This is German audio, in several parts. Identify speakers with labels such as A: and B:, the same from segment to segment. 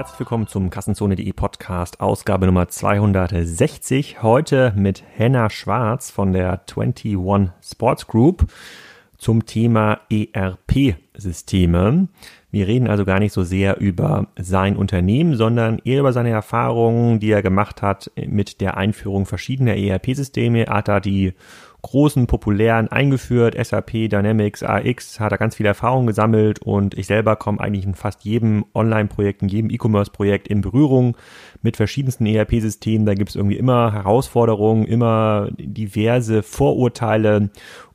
A: Herzlich willkommen zum Kassenzone.de Podcast, Ausgabe Nummer 260. Heute mit Henna Schwarz von der 21 Sports Group zum Thema ERP-Systeme. Wir reden also gar nicht so sehr über sein Unternehmen, sondern eher über seine Erfahrungen, die er gemacht hat mit der Einführung verschiedener ERP-Systeme. Hat er die großen, populären eingeführt, SAP, Dynamics, AX, hat er ganz viel Erfahrung gesammelt und ich selber komme eigentlich in fast jedem Online-Projekt, in jedem E-Commerce-Projekt in Berührung mit verschiedensten ERP-Systemen. Da gibt es irgendwie immer Herausforderungen, immer diverse Vorurteile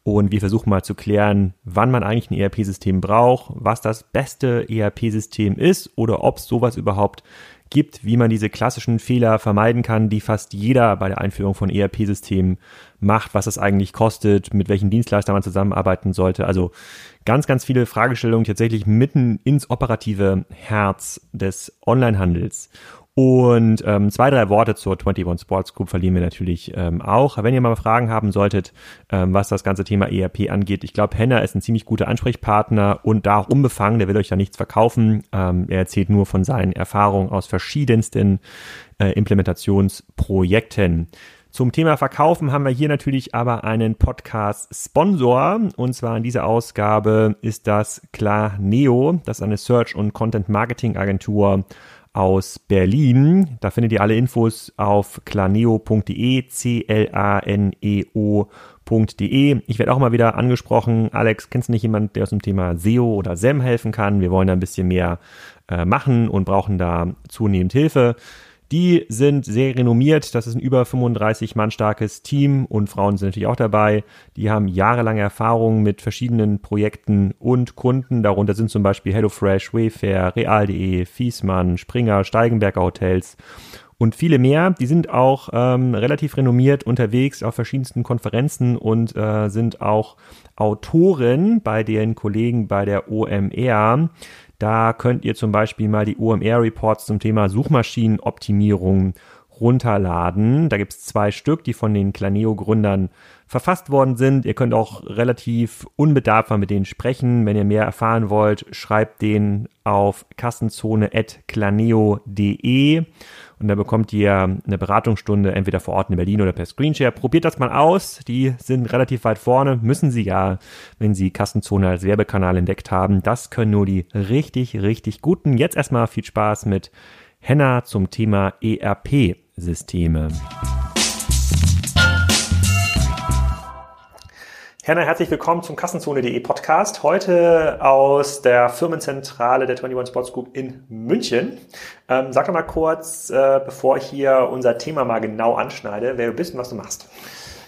A: und wir versuchen mal zu klären, wann man eigentlich ein ERP-System braucht, was das beste ERP-System ist oder ob es sowas überhaupt gibt, wie man diese klassischen Fehler vermeiden kann, die fast jeder bei der Einführung von ERP-Systemen macht, was das eigentlich kostet, mit welchen Dienstleistern man zusammenarbeiten sollte. Also ganz, ganz viele Fragestellungen tatsächlich mitten ins operative Herz des Onlinehandels. Und ähm, zwei, drei Worte zur 21 Sports Group verlieren wir natürlich ähm, auch. Wenn ihr mal Fragen haben solltet, ähm, was das ganze Thema ERP angeht, ich glaube, Henna ist ein ziemlich guter Ansprechpartner und da auch unbefangen, der will euch da nichts verkaufen. Ähm, er erzählt nur von seinen Erfahrungen aus verschiedensten äh, Implementationsprojekten. Zum Thema Verkaufen haben wir hier natürlich aber einen Podcast-Sponsor. Und zwar in dieser Ausgabe ist das Klar Neo. Das ist eine Search- und Content-Marketing-Agentur aus Berlin. Da findet ihr alle Infos auf claneo.de, C-L-A-N-E-O.de. Ich werde auch mal wieder angesprochen. Alex, kennst du nicht jemanden, der aus dem Thema SEO oder SEM helfen kann? Wir wollen da ein bisschen mehr äh, machen und brauchen da zunehmend Hilfe. Die sind sehr renommiert. Das ist ein über 35 Mann starkes Team und Frauen sind natürlich auch dabei. Die haben jahrelange Erfahrung mit verschiedenen Projekten und Kunden. Darunter sind zum Beispiel HelloFresh, Wayfair, Real.de, Fiesmann, Springer, Steigenberger Hotels und viele mehr. Die sind auch ähm, relativ renommiert unterwegs auf verschiedensten Konferenzen und äh, sind auch Autoren bei den Kollegen bei der OMR. Da könnt ihr zum Beispiel mal die OMR-Reports zum Thema Suchmaschinenoptimierung runterladen. Da gibt es zwei Stück, die von den Claneo-Gründern verfasst worden sind. Ihr könnt auch relativ unbedarft mal mit denen sprechen. Wenn ihr mehr erfahren wollt, schreibt den auf kassenzone.claneo.de und da bekommt ihr eine Beratungsstunde entweder vor Ort in Berlin oder per Screenshare. Probiert das mal aus. Die sind relativ weit vorne. Müssen sie ja, wenn sie Kassenzone als Werbekanal entdeckt haben. Das können nur die richtig, richtig guten. Jetzt erstmal viel Spaß mit Henna zum Thema ERP-Systeme. Herna, herzlich willkommen zum Kassenzone.de Podcast. Heute aus der Firmenzentrale der 21 Sports Group in München. Ähm, sag doch mal kurz, äh, bevor ich hier unser Thema mal genau anschneide, wer du bist und was du machst.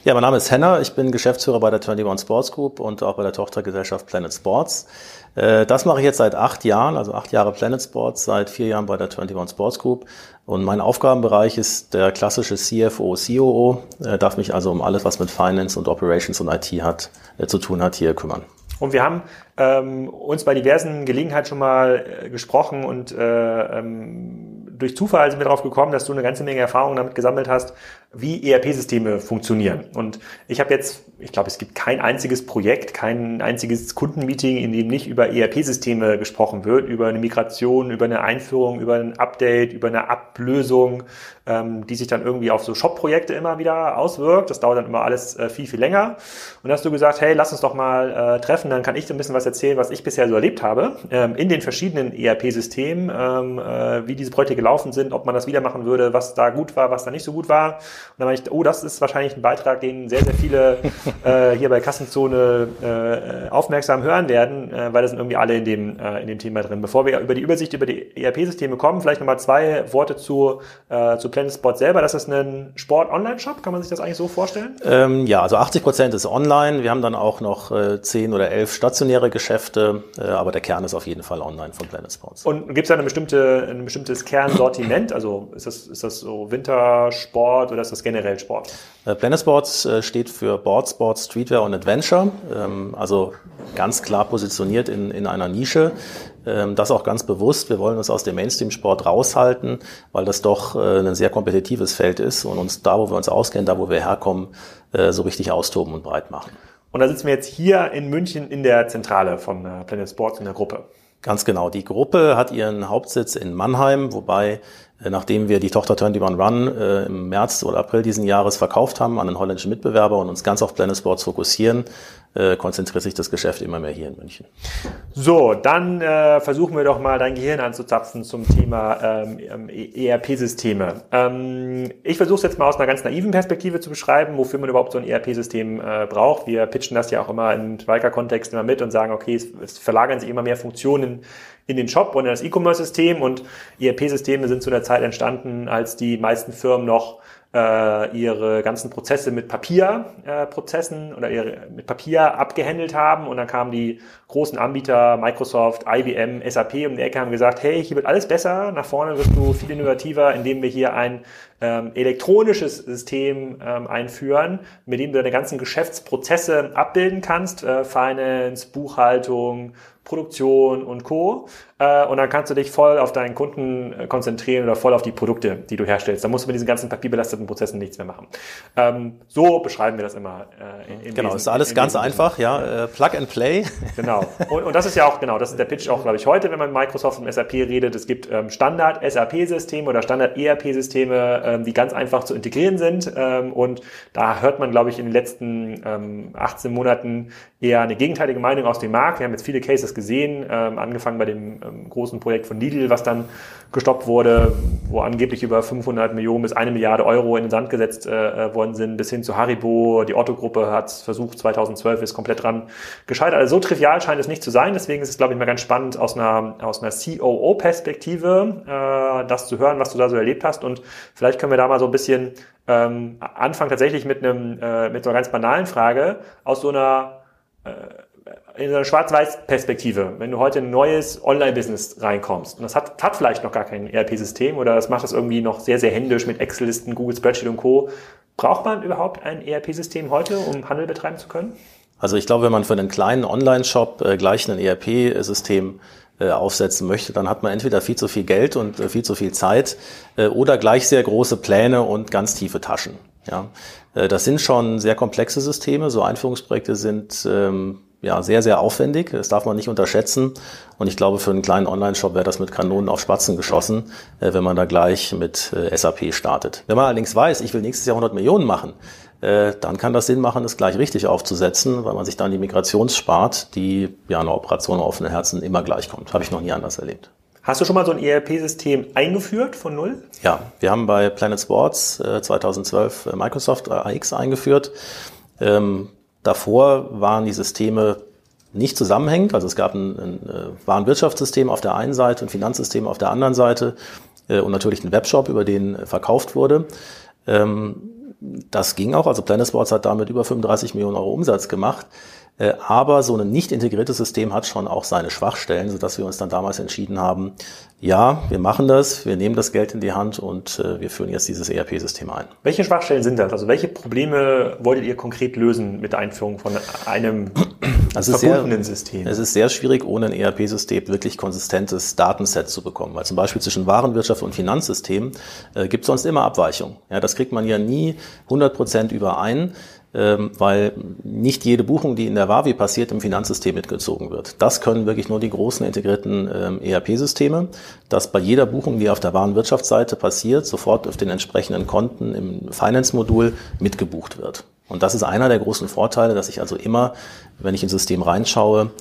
B: Ja, mein Name ist Henner. Ich bin Geschäftsführer bei der 21 Sports Group und auch bei der Tochtergesellschaft Planet Sports. Äh, das mache ich jetzt seit acht Jahren, also acht Jahre Planet Sports, seit vier Jahren bei der 21 Sports Group. Und mein Aufgabenbereich ist der klassische CFO, COO, äh, darf mich also um alles, was mit Finance und Operations und IT hat, äh, zu tun hat, hier kümmern.
A: Und wir haben ähm, uns bei diversen Gelegenheiten schon mal äh, gesprochen und äh, ähm, durch Zufall sind wir darauf gekommen, dass du eine ganze Menge Erfahrung damit gesammelt hast, wie ERP-Systeme funktionieren. Und ich habe jetzt, ich glaube, es gibt kein einziges Projekt, kein einziges Kundenmeeting, in dem nicht über ERP-Systeme gesprochen wird, über eine Migration, über eine Einführung, über ein Update, über eine Ablösung, ähm, die sich dann irgendwie auf so Shop-Projekte immer wieder auswirkt. Das dauert dann immer alles äh, viel, viel länger. Und hast du gesagt, hey, lass uns doch mal äh, treffen, dann kann ich so ein bisschen was erzählen, was ich bisher so erlebt habe, ähm, in den verschiedenen ERP-Systemen, ähm, äh, wie diese Projekte gelaufen sind, ob man das wieder machen würde, was da gut war, was da nicht so gut war. Und dann meine ich, oh, das ist wahrscheinlich ein Beitrag, den sehr, sehr viele äh, hier bei Kassenzone äh, aufmerksam hören werden, äh, weil das sind irgendwie alle in dem, äh, in dem Thema drin. Bevor wir über die Übersicht über die ERP-Systeme kommen, vielleicht nochmal zwei Worte zu, äh, zu Planet selber. Das ist ein Sport-Online-Shop, kann man sich das eigentlich so vorstellen?
B: Ähm, ja, also 80 Prozent ist online. Wir haben dann auch noch äh, 10 oder 11 stationäre Geschäfte, äh, aber der Kern ist auf jeden Fall online von Planet Sports.
A: Und gibt es da eine bestimmte, ein bestimmtes Kernsortiment? Also ist das, ist das so Wintersport oder ist das generell Sport?
B: Äh, Planet Sports äh, steht für Board, Sport, Streetwear und Adventure, ähm, also ganz klar positioniert in, in einer Nische. Ähm, das auch ganz bewusst. Wir wollen uns aus dem Mainstream-Sport raushalten, weil das doch äh, ein sehr kompetitives Feld ist und uns da, wo wir uns auskennen, da, wo wir herkommen, äh, so richtig austoben und breit machen.
A: Und da sitzen wir jetzt hier in München in der Zentrale von äh, Planet Sports in der Gruppe.
B: Ganz genau. Die Gruppe hat ihren Hauptsitz in Mannheim, wobei nachdem wir die Tochter 21 Run äh, im März oder April diesen Jahres verkauft haben an einen holländischen Mitbewerber und uns ganz auf Planet Sports fokussieren, äh, konzentriert sich das Geschäft immer mehr hier in München.
A: So, dann äh, versuchen wir doch mal dein Gehirn anzuzapfen zum Thema ähm, ERP-Systeme. Ähm, ich versuche es jetzt mal aus einer ganz naiven Perspektive zu beschreiben, wofür man überhaupt so ein ERP-System äh, braucht. Wir pitchen das ja auch immer im Schweiger-Kontext immer mit und sagen, okay, es, es verlagern sich immer mehr Funktionen in den Shop und in das E-Commerce-System und ERP-Systeme sind zu der Zeit entstanden, als die meisten Firmen noch äh, ihre ganzen Prozesse mit Papierprozessen äh, oder ihre, mit Papier abgehandelt haben. Und dann kamen die großen Anbieter, Microsoft, IBM, SAP um die Ecke, haben gesagt, hey, hier wird alles besser, nach vorne wirst du viel innovativer, indem wir hier ein ähm, elektronisches System ähm, einführen, mit dem du deine ganzen Geschäftsprozesse abbilden kannst, äh, Finance, Buchhaltung, Produktion und Co. Äh, und dann kannst du dich voll auf deinen Kunden äh, konzentrieren oder voll auf die Produkte, die du herstellst. Da musst du mit diesen ganzen papierbelasteten Prozessen nichts mehr machen. Ähm, so beschreiben wir das immer.
B: Äh, in, genau, Wesen, ist alles ganz Wesen. einfach, ja. Äh, Plug and Play.
A: Genau. Und, und das ist ja auch, genau, das ist der Pitch auch, glaube ich, heute, wenn man mit Microsoft und SAP redet. Es gibt ähm, Standard-SAP-Systeme oder Standard-ERP-Systeme, ähm, die ganz einfach zu integrieren sind. Ähm, und da hört man, glaube ich, in den letzten ähm, 18 Monaten eher eine gegenteilige Meinung aus dem Markt. Wir haben jetzt viele Cases gesehen, ähm, angefangen bei dem ähm, großen Projekt von Lidl, was dann gestoppt wurde, wo angeblich über 500 Millionen bis eine Milliarde Euro in den Sand gesetzt äh, äh worden sind, bis hin zu Haribo. Die Otto-Gruppe hat versucht, 2012 ist komplett dran gescheitert. Also so trivial scheint es nicht zu sein. Deswegen ist es, glaube ich, mal ganz spannend aus einer, aus einer COO-Perspektive, äh, das zu hören, was du da so erlebt hast. Und vielleicht können wir da mal so ein bisschen ähm, anfangen tatsächlich mit einem äh, mit so einer ganz banalen Frage aus so einer äh, in einer Schwarz-Weiß-Perspektive, wenn du heute in ein neues Online-Business reinkommst und das hat, hat vielleicht noch gar kein ERP-System oder das macht das irgendwie noch sehr, sehr händisch mit Excel-Listen, Google Spreadsheet und Co. Braucht man überhaupt ein ERP-System heute, um Handel betreiben zu können?
B: Also ich glaube, wenn man für einen kleinen Online-Shop äh, gleich ein ERP-System äh, aufsetzen möchte, dann hat man entweder viel zu viel Geld und äh, viel zu viel Zeit oder gleich sehr große Pläne und ganz tiefe Taschen. Ja, das sind schon sehr komplexe Systeme. So Einführungsprojekte sind ähm, ja, sehr, sehr aufwendig. Das darf man nicht unterschätzen. Und ich glaube, für einen kleinen Online-Shop wäre das mit Kanonen auf Spatzen geschossen, äh, wenn man da gleich mit äh, SAP startet. Wenn man allerdings weiß, ich will nächstes Jahr 100 Millionen machen, äh, dann kann das Sinn machen, es gleich richtig aufzusetzen, weil man sich dann die Migrations spart, die ja eine Operation auf offenen Herzen immer gleich kommt. Habe ich noch nie anders erlebt.
A: Hast du schon mal so ein ERP-System eingeführt von null?
B: Ja, wir haben bei Planet Sports 2012 Microsoft AX eingeführt. Ähm, Davor waren die Systeme nicht zusammenhängend. Also es gab ein, ein äh, Warenwirtschaftssystem auf der einen Seite, ein Finanzsystem auf der anderen Seite äh, und natürlich ein Webshop, über den verkauft wurde. Ähm, das ging auch. Also Planet Sports hat damit über 35 Millionen Euro Umsatz gemacht. Äh, aber so ein nicht integriertes System hat schon auch seine Schwachstellen, sodass wir uns dann damals entschieden haben, ja, wir machen das, wir nehmen das Geld in die Hand und äh, wir führen jetzt dieses ERP-System ein.
A: Welche Schwachstellen sind das? Also welche Probleme wolltet ihr konkret lösen mit der Einführung von einem
B: also verbundenen sehr, System? Es ist sehr schwierig, ohne ein ERP-System wirklich konsistentes Datenset zu bekommen. Weil zum Beispiel zwischen Warenwirtschaft und Finanzsystem äh, gibt es sonst immer Abweichungen. Ja, das kriegt man ja nie 100 Prozent überein weil nicht jede Buchung, die in der Wavi passiert, im Finanzsystem mitgezogen wird. Das können wirklich nur die großen integrierten ähm, ERP-Systeme, dass bei jeder Buchung, die auf der Warenwirtschaftsseite passiert, sofort auf den entsprechenden Konten im Finance-Modul mitgebucht wird. Und das ist einer der großen Vorteile, dass ich also immer, wenn ich ins System reinschaue,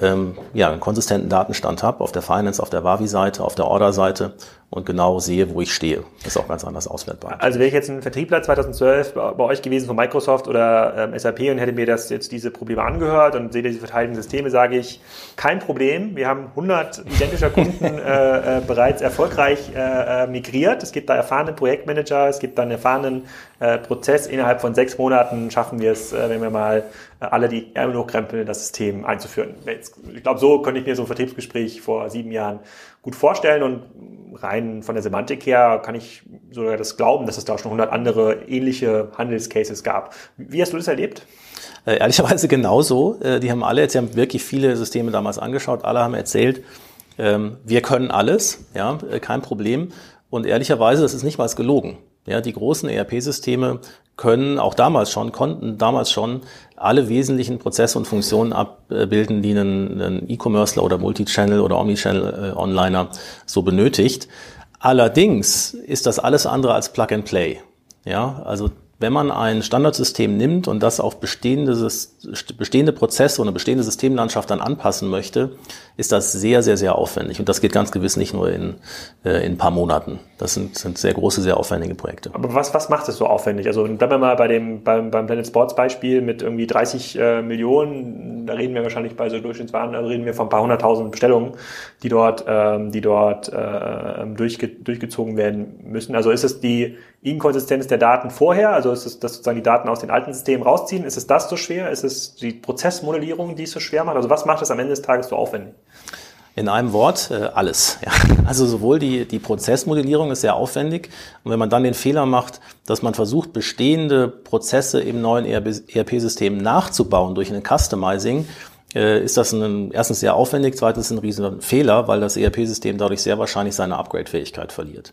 B: ähm, ja, einen konsistenten Datenstand habe auf der Finance, auf der Wavi-Seite, auf der Order-Seite und genau sehe, wo ich stehe. Das ist auch ganz anders auswertbar.
A: Also wäre ich jetzt ein Vertriebler 2012 bei euch gewesen von Microsoft oder ähm, SAP und hätte mir das jetzt diese Probleme angehört und sehe diese verteilten Systeme, sage ich, kein Problem. Wir haben 100 identischer Kunden äh, äh, bereits erfolgreich äh, äh, migriert. Es gibt da erfahrene Projektmanager, es gibt da einen erfahrenen äh, Prozess. Innerhalb von sechs Monaten schaffen wir es, äh, wenn wir mal äh, alle die Ärmel hochkrempeln, das System einzuführen. Ich glaube, so könnte ich mir so ein Vertriebsgespräch vor sieben Jahren gut vorstellen und rein von der Semantik her kann ich sogar das glauben, dass es da schon 100 andere ähnliche Handelscases gab. Wie hast du das erlebt?
B: Äh, ehrlicherweise genauso. Äh, die haben alle, jetzt haben wirklich viele Systeme damals angeschaut, alle haben erzählt, ähm, wir können alles, ja, äh, kein Problem. Und ehrlicherweise, das ist nicht mal gelogen. Ja, die großen ERP-Systeme können auch damals schon, konnten damals schon alle wesentlichen Prozesse und Funktionen abbilden, die ein, E-Commercer oder Multichannel oder Omnichannel-Onliner so benötigt. Allerdings ist das alles andere als Plug and Play. Ja, also wenn man ein Standardsystem nimmt und das auf bestehende, bestehende Prozesse und eine bestehende Systemlandschaft dann anpassen möchte, ist das sehr, sehr, sehr aufwendig. Und das geht ganz gewiss nicht nur in, äh, in ein paar Monaten. Das sind, sind sehr große, sehr aufwendige Projekte.
A: Aber was, was macht es so aufwendig? Also bleiben wir mal bei dem, beim, beim Planet Sports Beispiel mit irgendwie 30 äh, Millionen. Da reden wir wahrscheinlich bei so Durchschnittswaren, da reden wir von ein paar hunderttausend Bestellungen, die dort, ähm, die dort äh, durchge durchgezogen werden müssen. Also ist es die Inkonsistenz der Daten vorher? Also ist es, dass sozusagen die Daten aus den alten Systemen rausziehen? Ist es das so schwer? Ist es die Prozessmodellierung, die es so schwer macht? Also was macht es am Ende des Tages so aufwendig?
B: In einem Wort, äh, alles. Ja. Also sowohl die, die Prozessmodellierung ist sehr aufwendig und wenn man dann den Fehler macht, dass man versucht, bestehende Prozesse im neuen ERP-System nachzubauen durch ein Customizing, äh, ist das ein, erstens sehr aufwendig, zweitens ein riesen Fehler, weil das ERP-System dadurch sehr wahrscheinlich seine Upgrade-Fähigkeit verliert.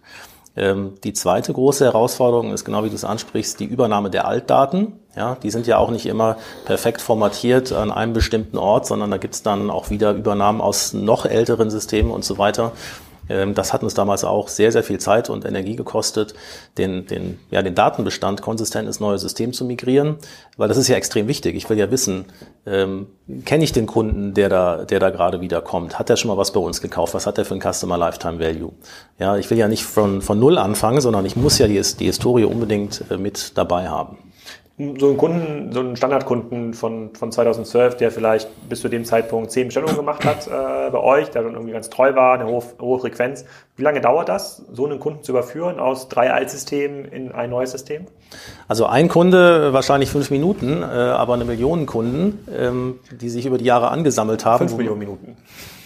B: Ähm, die zweite große Herausforderung ist genau wie du es ansprichst, die Übernahme der Altdaten. Ja, die sind ja auch nicht immer perfekt formatiert an einem bestimmten Ort, sondern da gibt es dann auch wieder Übernahmen aus noch älteren Systemen und so weiter. Ähm, das hat uns damals auch sehr, sehr viel Zeit und Energie gekostet, den, den, ja, den Datenbestand konsistent ins neue System zu migrieren, weil das ist ja extrem wichtig. Ich will ja wissen, ähm, kenne ich den Kunden, der da, der da gerade wieder kommt? Hat er schon mal was bei uns gekauft? Was hat er für ein Customer Lifetime Value? Ja, ich will ja nicht von, von Null anfangen, sondern ich muss ja die, die Historie unbedingt äh, mit dabei haben
A: so einen Kunden, so einen Standardkunden von, von 2012, der vielleicht bis zu dem Zeitpunkt zehn Bestellungen gemacht hat äh, bei euch, der dann irgendwie ganz treu war, eine hohe, hohe Frequenz. Wie lange dauert das, so einen Kunden zu überführen aus drei Altsystemen in ein neues System?
B: Also ein Kunde wahrscheinlich fünf Minuten, äh, aber eine Million Kunden, ähm, die sich über die Jahre angesammelt haben.
A: Fünf Millionen Minuten.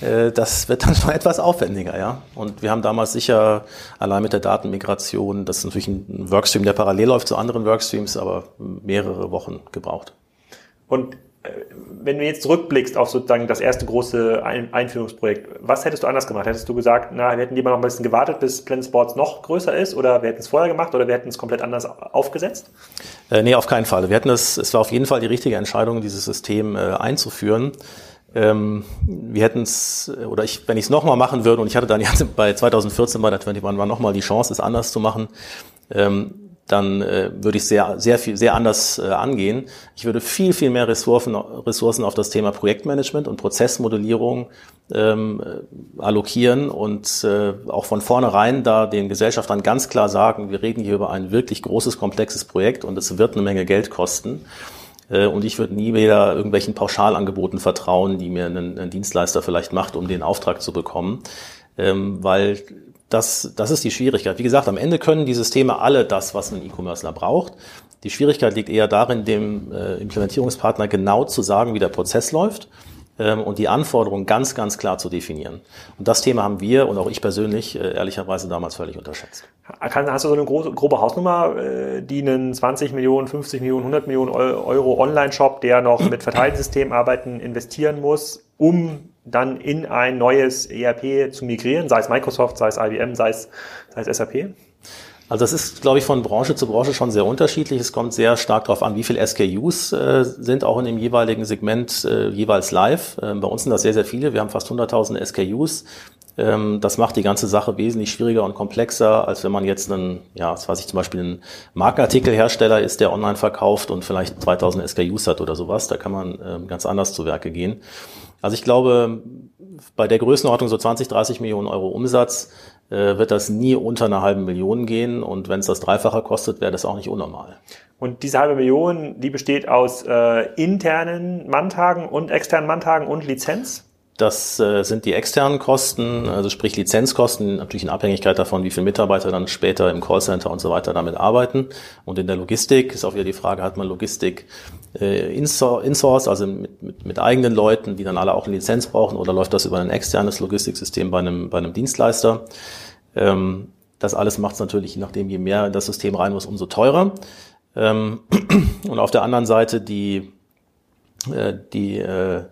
B: Äh, das wird dann schon etwas aufwendiger, ja. Und wir haben damals sicher allein mit der Datenmigration, das ist natürlich ein Workstream, der parallel läuft zu anderen Workstreams, aber mehrere Wochen gebraucht.
A: Und äh, wenn du jetzt zurückblickst auf sozusagen das erste große Einführungsprojekt, was hättest du anders gemacht? Hättest du gesagt, na, wir hätten lieber noch ein bisschen gewartet, bis Planet Sports noch größer ist oder wir hätten es vorher gemacht oder wir hätten es komplett anders aufgesetzt?
B: Äh, nee, auf keinen Fall. Wir hätten es, es war auf jeden Fall die richtige Entscheidung, dieses System äh, einzuführen. Ähm, wir hätten es, oder ich, wenn ich es nochmal machen würde, und ich hatte dann jetzt bei 2014 bei der 21 war nochmal die Chance, es anders zu machen, ähm, dann äh, würde ich sehr, sehr viel, sehr anders äh, angehen. Ich würde viel, viel mehr Ressourcen, Ressourcen auf das Thema Projektmanagement und Prozessmodellierung ähm, äh, allokieren und äh, auch von vornherein da den Gesellschaftern ganz klar sagen, wir reden hier über ein wirklich großes, komplexes Projekt und es wird eine Menge Geld kosten. Äh, und ich würde nie wieder irgendwelchen Pauschalangeboten vertrauen, die mir ein, Dienstleister vielleicht macht, um den Auftrag zu bekommen. Ähm, weil das, das ist die Schwierigkeit. Wie gesagt, am Ende können die Systeme alle das, was ein E-Commercer braucht. Die Schwierigkeit liegt eher darin, dem äh, Implementierungspartner genau zu sagen, wie der Prozess läuft und die Anforderungen ganz, ganz klar zu definieren. Und das Thema haben wir und auch ich persönlich äh, ehrlicherweise damals völlig unterschätzt.
A: Hast du so eine grobe Hausnummer, äh, die einen 20 Millionen, 50 Millionen, 100 Millionen Euro Online-Shop, der noch mit Verteilsystemen arbeiten, investieren muss, um dann in ein neues ERP zu migrieren, sei es Microsoft, sei es IBM, sei es, sei es SAP?
B: Also das ist, glaube ich, von Branche zu Branche schon sehr unterschiedlich. Es kommt sehr stark darauf an, wie viele SKUs äh, sind auch in dem jeweiligen Segment äh, jeweils live. Ähm, bei uns sind das sehr, sehr viele. Wir haben fast 100.000 SKUs. Ähm, das macht die ganze Sache wesentlich schwieriger und komplexer, als wenn man jetzt einen, ja, was weiß ich, zum Beispiel ein Markenartikelhersteller ist, der online verkauft und vielleicht 2000 SKUs hat oder sowas. Da kann man ähm, ganz anders zu Werke gehen. Also ich glaube, bei der Größenordnung so 20, 30 Millionen Euro Umsatz wird das nie unter einer halben Million gehen und wenn es das Dreifache kostet, wäre das auch nicht unnormal.
A: Und diese halbe Million, die besteht aus äh, internen Manntagen und externen Manntagen und Lizenz?
B: Das äh, sind die externen Kosten, also sprich Lizenzkosten, natürlich in Abhängigkeit davon, wie viele Mitarbeiter dann später im Callcenter und so weiter damit arbeiten. Und in der Logistik ist auch wieder die Frage, hat man Logistik äh, insource, also mit, mit, mit eigenen Leuten, die dann alle auch eine Lizenz brauchen, oder läuft das über ein externes Logistiksystem bei einem, bei einem Dienstleister? Ähm, das alles macht es natürlich, je nachdem, je mehr das System rein muss, umso teurer. Ähm, und auf der anderen Seite die, äh, die äh,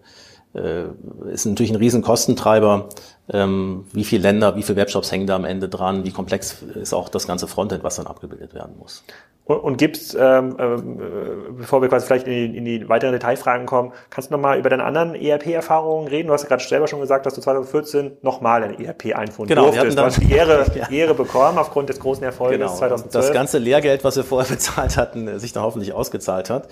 B: ist natürlich ein riesen Kostentreiber, wie viele Länder, wie viele Webshops hängen da am Ende dran, wie komplex ist auch das ganze Frontend, was dann abgebildet werden muss.
A: Und, und gibt es, ähm, äh, bevor wir quasi vielleicht in die, in die weiteren Detailfragen kommen, kannst du nochmal über deine anderen ERP-Erfahrungen reden? Du hast ja gerade selber schon gesagt, dass du 2014 nochmal ein ERP einführen
B: genau, durftest.
A: Du hast die Ehre, ja. Ehre bekommen aufgrund des großen Erfolges genau. 2012.
B: Das ganze Lehrgeld, was wir vorher bezahlt hatten, sich dann hoffentlich ausgezahlt hat.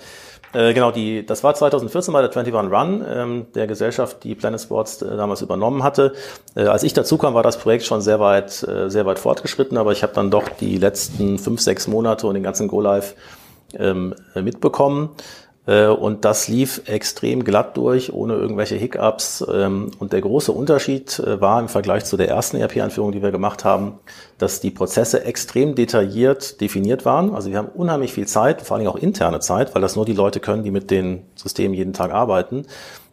B: Äh, genau, die, das war 2014 bei der 21 Run, ähm, der Gesellschaft, die Planet Sports äh, damals übernommen hatte. Äh, als ich dazu kam, war das Projekt schon sehr weit, äh, sehr weit fortgeschritten, aber ich habe dann doch die letzten fünf, sechs Monate und den ganzen Go-Live ähm, mitbekommen. Äh, und das lief extrem glatt durch, ohne irgendwelche Hiccups. Ähm, und der große Unterschied war im Vergleich zu der ersten ERP-Einführung, die wir gemacht haben, dass die Prozesse extrem detailliert definiert waren. Also wir haben unheimlich viel Zeit, vor allem auch interne Zeit, weil das nur die Leute können, die mit den Systemen jeden Tag arbeiten,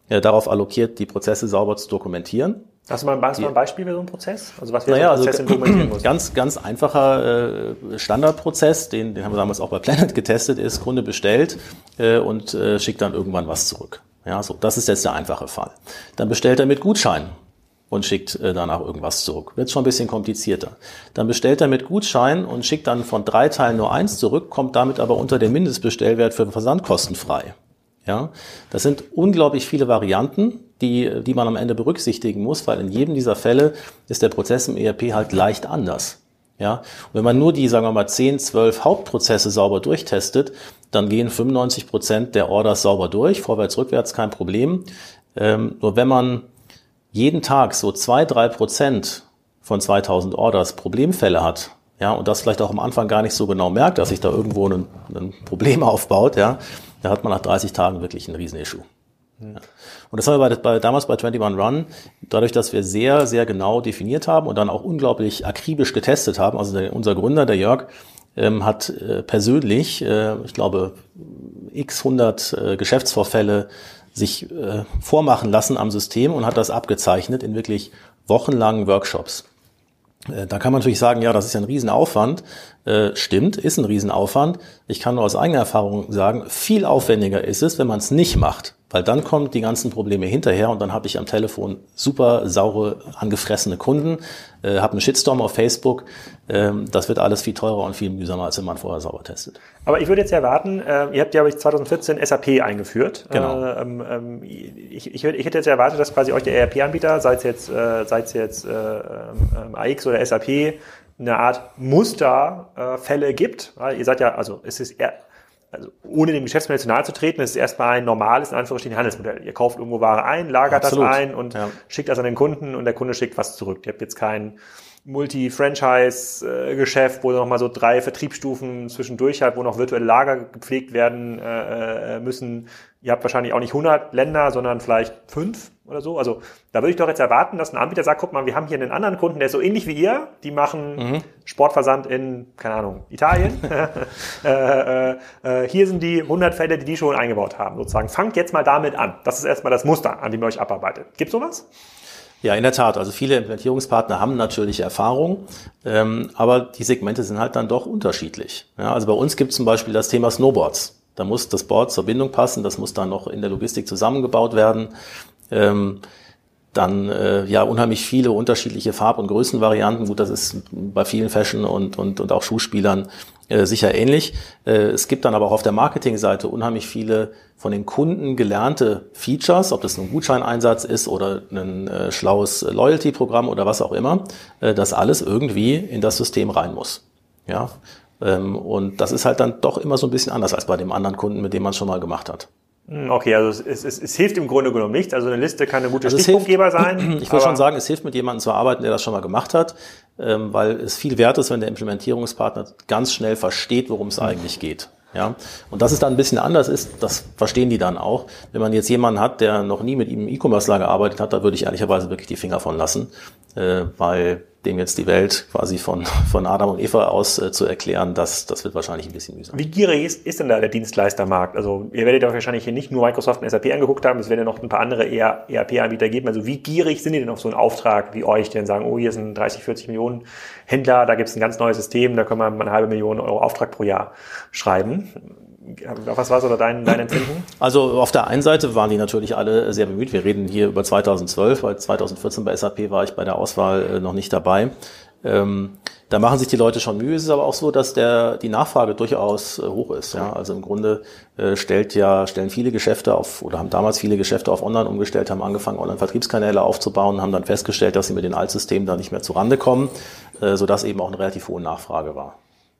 B: darauf allokiert, die Prozesse sauber zu dokumentieren.
A: Hast du mal, hast du mal ein Beispiel für so einen Prozess?
B: Also was wir naja, so Prozess also, implementieren muss? Ganz, ganz einfacher äh, Standardprozess, den, den haben wir damals auch bei Planet getestet, ist Kunde bestellt äh, und äh, schickt dann irgendwann was zurück. Ja, so, das ist jetzt der einfache Fall. Dann bestellt er mit Gutschein und schickt äh, danach irgendwas zurück. Wird schon ein bisschen komplizierter. Dann bestellt er mit Gutschein und schickt dann von drei Teilen nur eins zurück, kommt damit aber unter den Mindestbestellwert für Versandkosten frei. Ja, das sind unglaublich viele Varianten, die, die man am Ende berücksichtigen muss, weil in jedem dieser Fälle ist der Prozess im ERP halt leicht anders. Ja, und wenn man nur die, sagen wir mal, 10, 12 Hauptprozesse sauber durchtestet, dann gehen 95 Prozent der Orders sauber durch, vorwärts, rückwärts kein Problem. Ähm, nur wenn man jeden Tag so zwei, drei Prozent von 2000 Orders Problemfälle hat, ja, und das vielleicht auch am Anfang gar nicht so genau merkt, dass sich da irgendwo ein, ein Problem aufbaut, ja, da hat man nach 30 Tagen wirklich ein Riesenissue. Und das haben wir bei, bei, damals bei 21 Run, dadurch, dass wir sehr, sehr genau definiert haben und dann auch unglaublich akribisch getestet haben. Also der, unser Gründer, der Jörg, ähm, hat äh, persönlich, äh, ich glaube, x 100 äh, Geschäftsvorfälle sich äh, vormachen lassen am System und hat das abgezeichnet in wirklich wochenlangen Workshops. Äh, da kann man natürlich sagen, ja, das ist ja ein Riesenaufwand. Äh, stimmt, ist ein Riesenaufwand. Ich kann nur aus eigener Erfahrung sagen, viel aufwendiger ist es, wenn man es nicht macht. Weil dann kommen die ganzen Probleme hinterher und dann habe ich am Telefon super saure, angefressene Kunden, äh, habe einen Shitstorm auf Facebook. Ähm, das wird alles viel teurer und viel mühsamer, als wenn man vorher sauber testet.
A: Aber ich würde jetzt erwarten, äh, ihr habt ja 2014 SAP eingeführt.
B: Genau.
A: Äh, ähm, ähm, ich, ich, ich, hätte jetzt erwartet, dass quasi euch der ERP-Anbieter, sei es jetzt, äh, sei es jetzt äh, ähm, AX oder SAP, eine Art Musterfälle gibt. Ihr seid ja, also es ist eher also ohne dem Geschäftsmodell zu nahe zu treten, ist es erstmal ein normales, in Anführungsstrichen, Handelsmodell. Ihr kauft irgendwo Ware ein, lagert Absolut. das ein und ja. schickt das an den Kunden und der Kunde schickt was zurück. Ihr habt jetzt kein Multi-Franchise-Geschäft, wo nochmal so drei Vertriebsstufen zwischendurch hat, wo noch virtuelle Lager gepflegt werden äh, äh müssen. Ihr habt wahrscheinlich auch nicht 100 Länder, sondern vielleicht fünf oder so. Also da würde ich doch jetzt erwarten, dass ein Anbieter sagt, guck mal, wir haben hier einen anderen Kunden, der ist so ähnlich wie ihr. Die machen mhm. Sportversand in, keine Ahnung, Italien. äh, äh, äh, hier sind die 100 Fälle, die die schon eingebaut haben, sozusagen. Fangt jetzt mal damit an. Das ist erstmal das Muster, an dem ihr euch abarbeitet. Gibt sowas?
B: Ja, in der Tat. Also viele Implementierungspartner haben natürlich Erfahrung, ähm, aber die Segmente sind halt dann doch unterschiedlich. Ja, also bei uns gibt es zum Beispiel das Thema Snowboards. Da muss das Board zur Bindung passen, das muss dann noch in der Logistik zusammengebaut werden. Ähm, dann äh, ja unheimlich viele unterschiedliche Farb- und Größenvarianten. Gut, das ist bei vielen Fashion- und, und, und auch Schuhspielern äh, sicher ähnlich. Äh, es gibt dann aber auch auf der Marketingseite unheimlich viele von den Kunden gelernte Features, ob das ein Gutscheineinsatz ist oder ein äh, schlaues Loyalty-Programm oder was auch immer, äh, das alles irgendwie in das System rein muss. Ja, ähm, und das ist halt dann doch immer so ein bisschen anders als bei dem anderen Kunden, mit dem man es schon mal gemacht hat.
A: Hm, okay, also es, es, es hilft im Grunde genommen nicht. Also eine Liste kann eine gute also Stichpunktgeber sein.
B: Ich würde schon sagen, es hilft mit jemandem zu arbeiten, der das schon mal gemacht hat, ähm, weil es viel wert ist, wenn der Implementierungspartner ganz schnell versteht, worum es eigentlich geht. Ja, und dass es dann ein bisschen anders ist, das verstehen die dann auch. Wenn man jetzt jemanden hat, der noch nie mit ihm im E-Commerce-Lager gearbeitet hat, da würde ich ehrlicherweise wirklich die Finger von lassen, äh, weil dem jetzt die Welt quasi von, von Adam und Eva aus äh, zu erklären, das, das wird wahrscheinlich ein bisschen mühsam.
A: Wie gierig ist, ist denn da der Dienstleistermarkt? Also ihr werdet ja wahrscheinlich hier nicht nur Microsoft und SAP angeguckt haben, es werden ja noch ein paar andere ERP-Anbieter geben. Also wie gierig sind die denn auf so einen Auftrag wie euch, die dann sagen, oh, hier sind 30, 40 Millionen Händler, da gibt es ein ganz neues System, da können wir eine halbe Million Euro Auftrag pro Jahr schreiben Was war so dein, dein Empfinden?
B: Also auf der einen Seite waren die natürlich alle sehr bemüht. Wir reden hier über 2012, weil 2014 bei SAP war ich bei der Auswahl äh, noch nicht dabei. Ähm, da machen sich die Leute schon Mühe. Es ist aber auch so, dass der, die Nachfrage durchaus äh, hoch ist. Ja? Also im Grunde äh, stellt ja, stellen viele Geschäfte auf oder haben damals viele Geschäfte auf Online umgestellt, haben angefangen, Online-Vertriebskanäle aufzubauen, haben dann festgestellt, dass sie mit den Altsystemen da nicht mehr zurande kommen, äh, sodass eben auch eine relativ hohe Nachfrage war.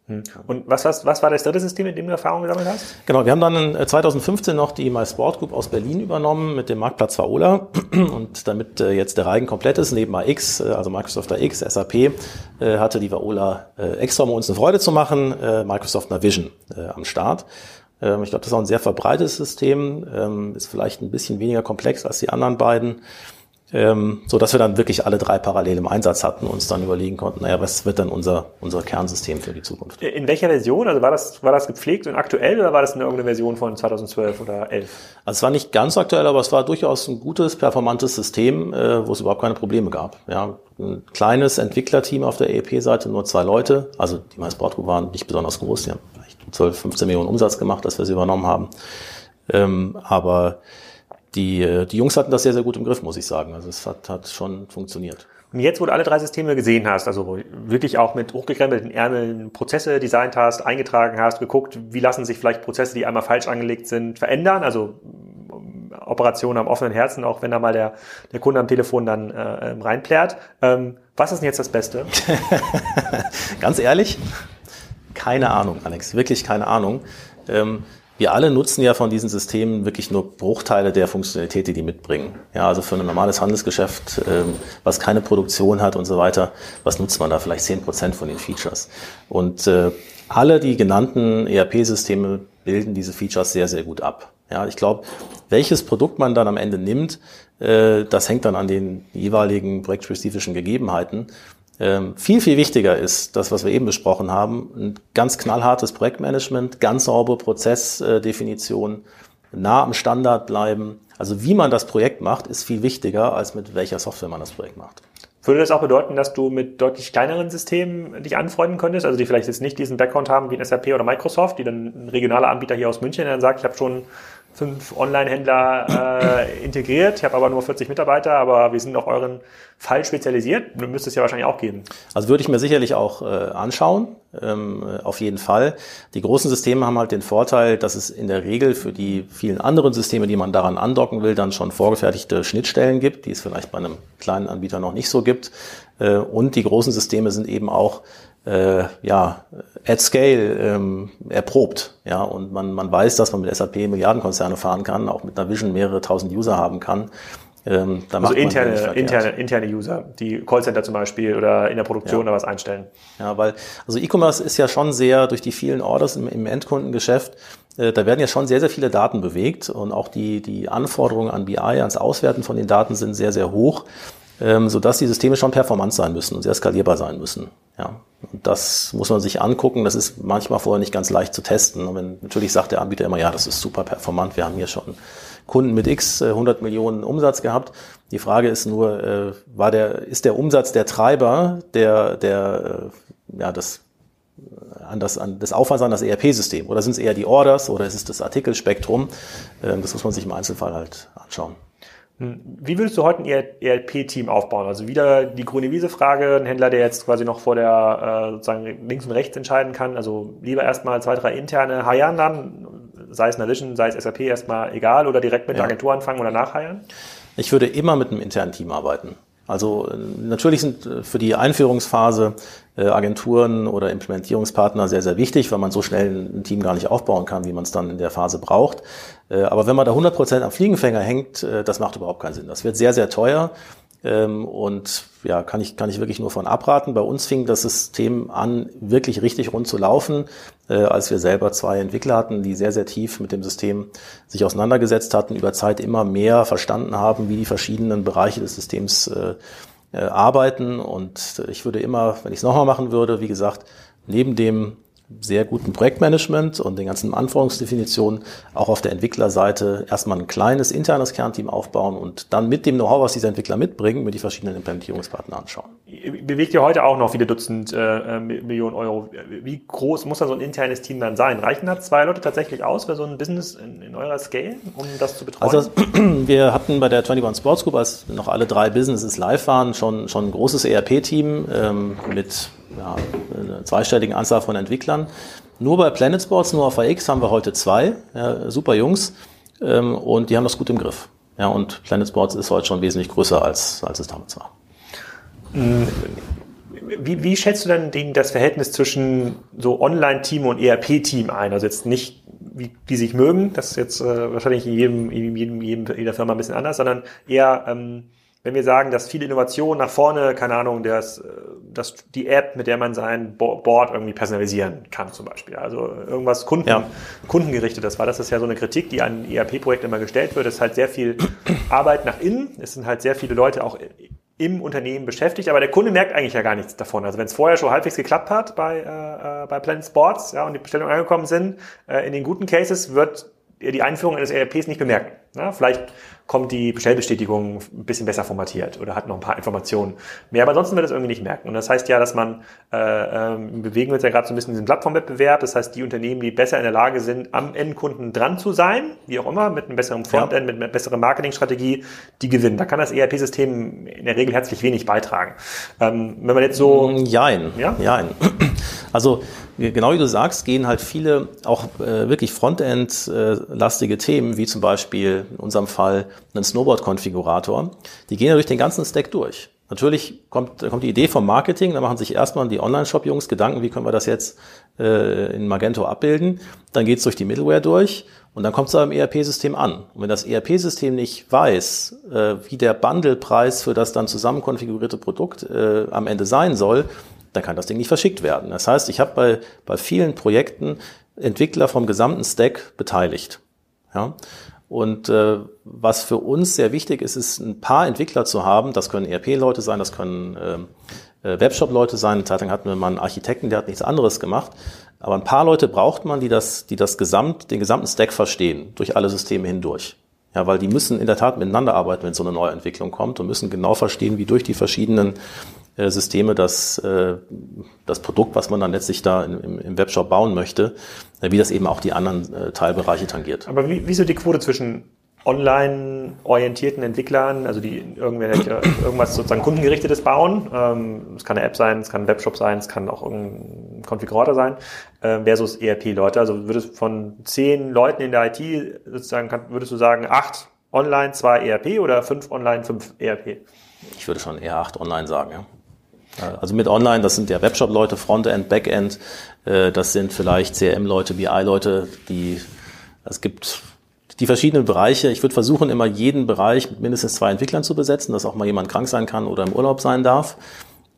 A: Hm. Und was, was, was war das dritte System, mit dem du Erfahrung gesammelt hast?
B: Genau, wir haben dann 2015 noch die My Sport Group aus Berlin übernommen mit dem Marktplatz Vaola. Und damit äh, jetzt der Reigen komplett ist, neben AX, äh, also Microsoft AX, SAP, äh, hatte die Vaola extra, um uns eine Freude zu machen, Microsoft Navision am Start. Ähm, ich glaube, das ist auch ein sehr verbreitetes System, ähm, ist vielleicht ein bisschen weniger komplex als die anderen beiden ähm, so dass wir dann wirklich alle drei parallel im Einsatz hatten und uns dann überlegen konnten, naja, was wird dann unser, unser Kernsystem für die Zukunft?
A: In welcher Version? Also war das, war das gepflegt und aktuell oder war das in irgendeine Version von 2012 oder 11?
B: Also es war nicht ganz aktuell, aber es war durchaus ein gutes, performantes System, äh, wo es überhaupt keine Probleme gab. Ja, ein kleines Entwicklerteam auf der EEP-Seite, nur zwei Leute. Also die meisten Group waren nicht besonders groß, die haben vielleicht 12, 15 Millionen Umsatz gemacht, dass wir sie übernommen haben. Ähm, aber die, äh, die Jungs hatten das sehr, sehr gut im Griff, muss ich sagen. Also es hat, hat schon funktioniert.
A: Und jetzt, wo du alle drei Systeme gesehen hast, also wirklich auch mit hochgekrempelten Ärmeln Prozesse designt hast, eingetragen hast, geguckt, wie lassen sich vielleicht Prozesse, die einmal falsch angelegt sind, verändern, also ähm, Operationen am offenen Herzen, auch wenn da mal der, der Kunde am Telefon dann äh, ähm, reinplärt. Ähm, was ist denn jetzt das Beste?
B: Ganz ehrlich, keine Ahnung, Alex, wirklich keine Ahnung. Ähm, wir alle nutzen ja von diesen Systemen wirklich nur Bruchteile der Funktionalität, die die mitbringen. Ja, also für ein normales Handelsgeschäft, ähm, was keine Produktion hat und so weiter, was nutzt man da? Vielleicht zehn Prozent von den Features. Und äh, alle die genannten ERP-Systeme bilden diese Features sehr, sehr gut ab. Ja, ich glaube, welches Produkt man dann am Ende nimmt, äh, das hängt dann an den jeweiligen projektspezifischen Gegebenheiten. Ähm, viel, viel wichtiger ist das, was wir eben besprochen haben, ein ganz knallhartes Projektmanagement, ganz saubere Prozessdefinition, nah am Standard bleiben. Also wie man das Projekt macht, ist viel wichtiger, als mit welcher Software man das Projekt macht.
A: Würde das auch bedeuten, dass du mit deutlich kleineren Systemen dich anfreunden könntest, also die vielleicht jetzt nicht diesen Background haben wie ein SAP oder Microsoft, die dann ein regionaler Anbieter hier aus München dann sagt, ich habe schon fünf Online-Händler äh, integriert. Ich habe aber nur 40 Mitarbeiter, aber wir sind auf euren Fall spezialisiert. Du müsstest es ja wahrscheinlich auch geben.
B: Also würde ich mir sicherlich auch äh, anschauen, ähm, auf jeden Fall. Die großen Systeme haben halt den Vorteil, dass es in der Regel für die vielen anderen Systeme, die man daran andocken will, dann schon vorgefertigte Schnittstellen gibt, die es vielleicht bei einem kleinen Anbieter noch nicht so gibt. Äh, und die großen Systeme sind eben auch äh, ja, at scale ähm, erprobt. Ja, und man, man weiß, dass man mit SAP Milliardenkonzerne fahren kann, auch mit einer Vision mehrere tausend User haben kann.
A: Ähm, da also interne, interne, interne User, die Callcenter zum Beispiel oder in der Produktion ja. oder was einstellen.
B: Ja, weil also E-Commerce ist ja schon sehr durch die vielen Orders im, im Endkundengeschäft, äh, da werden ja schon sehr, sehr viele Daten bewegt und auch die, die Anforderungen an BI, ans Auswerten von den Daten sind sehr, sehr hoch ähm, sodass die Systeme schon performant sein müssen und sehr skalierbar sein müssen. Ja, und das muss man sich angucken. Das ist manchmal vorher nicht ganz leicht zu testen. Und wenn, natürlich sagt der Anbieter immer, ja, das ist super performant. Wir haben hier schon Kunden mit X 100 äh, Millionen Umsatz gehabt. Die Frage ist nur, äh, war der, ist der Umsatz der Treiber, der, der, äh, ja, das an das, an das Aufwands an das ERP-System? Oder sind es eher die Orders oder ist es das Artikelspektrum? Ähm, das muss man sich im Einzelfall halt anschauen.
A: Wie würdest du heute ein ERP-Team aufbauen? Also wieder die grüne Wiese-Frage, ein Händler, der jetzt quasi noch vor der äh, sozusagen links und rechts entscheiden kann. Also lieber erstmal zwei, drei interne heiern dann, sei es Navision, sei es SAP, erstmal egal oder direkt mit ja. der Agentur anfangen oder nachheiern?
B: Ich würde immer mit einem internen Team arbeiten. Also natürlich sind äh, für die Einführungsphase äh, Agenturen oder Implementierungspartner sehr, sehr wichtig, weil man so schnell ein Team gar nicht aufbauen kann, wie man es dann in der Phase braucht. Äh, aber wenn man da 100 Prozent am Fliegenfänger hängt, das macht überhaupt keinen Sinn. Das wird sehr, sehr teuer. Ähm, und ja, kann ich, kann ich wirklich nur von abraten. Bei uns fing das System an, wirklich richtig rund zu laufen, äh, als wir selber zwei Entwickler hatten, die sehr, sehr tief mit dem System sich auseinandergesetzt hatten, über Zeit immer mehr verstanden haben, wie die verschiedenen Bereiche des Systems äh, äh, arbeiten. Und ich würde immer, wenn ich es nochmal machen würde, wie gesagt, neben dem sehr guten Projektmanagement und den ganzen Anforderungsdefinitionen auch auf der Entwicklerseite erstmal ein kleines internes Kernteam aufbauen und dann mit dem Know-how, was diese Entwickler mitbringen, mit die verschiedenen Implementierungspartner anschauen.
A: Bewegt ihr heute auch noch viele Dutzend äh, Millionen Euro. Wie groß muss da so ein internes Team dann sein? Reichen da zwei Leute tatsächlich aus für so ein Business in, in eurer Scale, um das zu betreuen?
B: Also wir hatten bei der 21 Sports Group, als noch alle drei Businesses live waren, schon, schon ein großes ERP-Team ähm, mit ja, einer zweistelligen Anzahl von Entwicklern. Nur bei Planet Sports, nur auf AX haben wir heute zwei, ja, super Jungs, ähm, und die haben das gut im Griff. Ja, und Planet Sports ist heute schon wesentlich größer, als, als es damals war.
A: Wie, wie schätzt du denn den, das Verhältnis zwischen so Online-Team und ERP-Team ein? Also jetzt nicht, wie die sich mögen, das ist jetzt äh, wahrscheinlich in jedem, in jedem, jedem, jeder Firma ein bisschen anders, sondern eher, ähm, wenn wir sagen, dass viele Innovationen nach vorne, keine Ahnung, das, das, die App, mit der man sein Board irgendwie personalisieren kann zum Beispiel. Also irgendwas Kunden, ja. kundengerichtetes war. Das ist ja so eine Kritik, die an ERP-Projekt immer gestellt wird. Es ist halt sehr viel Arbeit nach innen. Es sind halt sehr viele Leute auch im Unternehmen beschäftigt, aber der Kunde merkt eigentlich ja gar nichts davon. Also wenn es vorher schon halbwegs geklappt hat bei, äh, äh, bei Planet Sports ja, und die Bestellungen angekommen sind, äh, in den guten Cases wird die Einführung eines ERPs nicht bemerken. Ja, vielleicht kommt die Bestellbestätigung ein bisschen besser formatiert oder hat noch ein paar Informationen mehr. Aber ansonsten wird es irgendwie nicht merken. Und das heißt ja, dass man, äh, ähm, bewegen wir uns ja gerade so ein bisschen in diesem Plattformwettbewerb. Das heißt, die Unternehmen, die besser in der Lage sind, am Endkunden dran zu sein, wie auch immer, mit einem besseren Frontend, ja. mit einer besseren Marketingstrategie, die gewinnen. Da kann das ERP-System in der Regel herzlich wenig beitragen. Ähm, wenn man jetzt so...
B: Jein. Ja? Jein. Also genau wie du sagst, gehen halt viele auch äh, wirklich Frontend-lastige äh, Themen, wie zum Beispiel in unserem Fall einen Snowboard-Konfigurator, die gehen ja durch den ganzen Stack durch. Natürlich kommt, kommt die Idee vom Marketing, da machen sich erstmal die Online-Shop-Jungs Gedanken, wie können wir das jetzt äh, in Magento abbilden. Dann geht's durch die Middleware durch und dann kommt es im ERP-System an. Und wenn das ERP-System nicht weiß, äh, wie der Bundle-Preis für das dann zusammen konfigurierte Produkt äh, am Ende sein soll, dann kann das Ding nicht verschickt werden. Das heißt, ich habe bei, bei vielen Projekten Entwickler vom gesamten Stack beteiligt. Ja? Und äh, was für uns sehr wichtig ist, ist ein paar Entwickler zu haben. Das können ERP-Leute sein, das können äh, äh, Webshop-Leute sein. Eine Zeit lang hatten wir mal einen Architekten, der hat nichts anderes gemacht. Aber ein paar Leute braucht man, die das, die das Gesamt, den gesamten Stack verstehen, durch alle Systeme hindurch. Ja, weil die müssen in der Tat miteinander arbeiten, wenn so eine neue Entwicklung kommt und müssen genau verstehen, wie durch die verschiedenen Systeme das, äh, das Produkt, was man dann letztlich da im, im Webshop bauen möchte, äh, wie das eben auch die anderen äh, Teilbereiche tangiert.
A: Aber wie, wie so die Quote zwischen online orientierten Entwicklern, also die irgendwelche, irgendwas sozusagen kundengerichtetes bauen. Ähm, es kann eine App sein, es kann ein Webshop sein, es kann auch irgendein Konfigurator sein, äh, versus ERP-Leute. Also würdest von zehn Leuten in der IT sozusagen, würdest du sagen, acht online, zwei ERP oder fünf online, fünf ERP?
B: Ich würde schon eher acht online sagen, ja. Also mit Online, das sind ja Webshop-Leute, Frontend, Backend, äh, das sind vielleicht CRM-Leute, BI-Leute, die, es gibt die verschiedenen Bereiche. Ich würde versuchen, immer jeden Bereich mit mindestens zwei Entwicklern zu besetzen, dass auch mal jemand krank sein kann oder im Urlaub sein darf.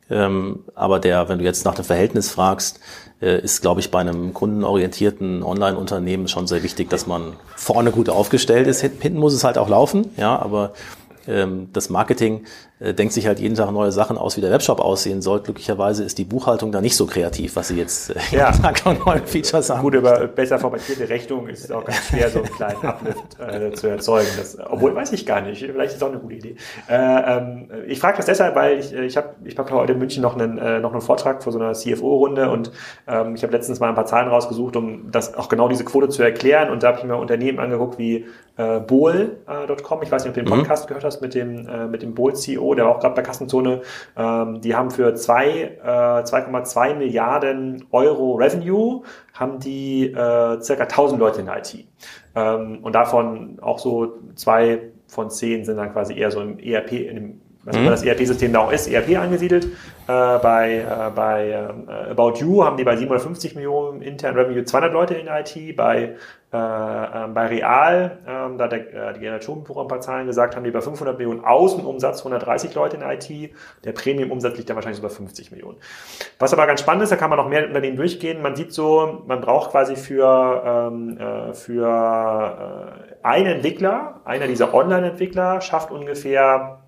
B: Ähm, aber der, wenn du jetzt nach dem Verhältnis fragst, äh, ist, glaube ich, bei einem kundenorientierten Online-Unternehmen schon sehr wichtig, dass man vorne gut aufgestellt ist. Hinten muss es halt auch laufen, ja, aber ähm, das Marketing äh, denkt sich halt jeden Tag neue Sachen aus, wie der Webshop aussehen soll. Glücklicherweise ist die Buchhaltung da nicht so kreativ, was sie jetzt äh,
A: ja. jeden Tag neue Features haben. Gut, über besser formatierte Rechnung ist es auch ganz schwer, so einen kleinen Uplift äh, zu erzeugen. Das, obwohl, weiß ich gar nicht. Vielleicht ist es auch eine gute Idee. Äh, ähm, ich frage das deshalb, weil ich, äh, ich habe ich hab heute in München noch einen, äh, noch einen Vortrag vor so einer CFO-Runde und ähm, ich habe letztens mal ein paar Zahlen rausgesucht, um das auch genau diese Quote zu erklären. Und da habe ich mir Unternehmen angeguckt wie äh, Bohl.com. Ich weiß nicht, ob du den mhm. Podcast mhm. gehört hast mit dem, äh, mit dem Bohl-CEO, der war auch gerade bei Kassenzone. Ähm, die haben für zwei, äh, 2,2 Milliarden Euro Revenue, haben die äh, circa 1000 Leute in der IT. Ähm, und davon auch so zwei von zehn sind dann quasi eher so im ERP, in dem was mhm. das ERP-System da auch ist, ERP angesiedelt. Äh, bei äh, bei äh, About You haben die bei 750 Millionen intern Revenue 200 Leute in IT. Bei äh, äh, bei Real, äh, da hat der, äh, die Gerhard Schumenbuch ein paar Zahlen gesagt, haben die bei 500 Millionen Außenumsatz 130 Leute in IT. Der Premium-Umsatz liegt dann wahrscheinlich so bei 50 Millionen. Was aber ganz spannend ist, da kann man noch mehr Unternehmen durchgehen. Man sieht so, man braucht quasi für, ähm, äh, für äh, einen Entwickler, einer dieser Online-Entwickler schafft ungefähr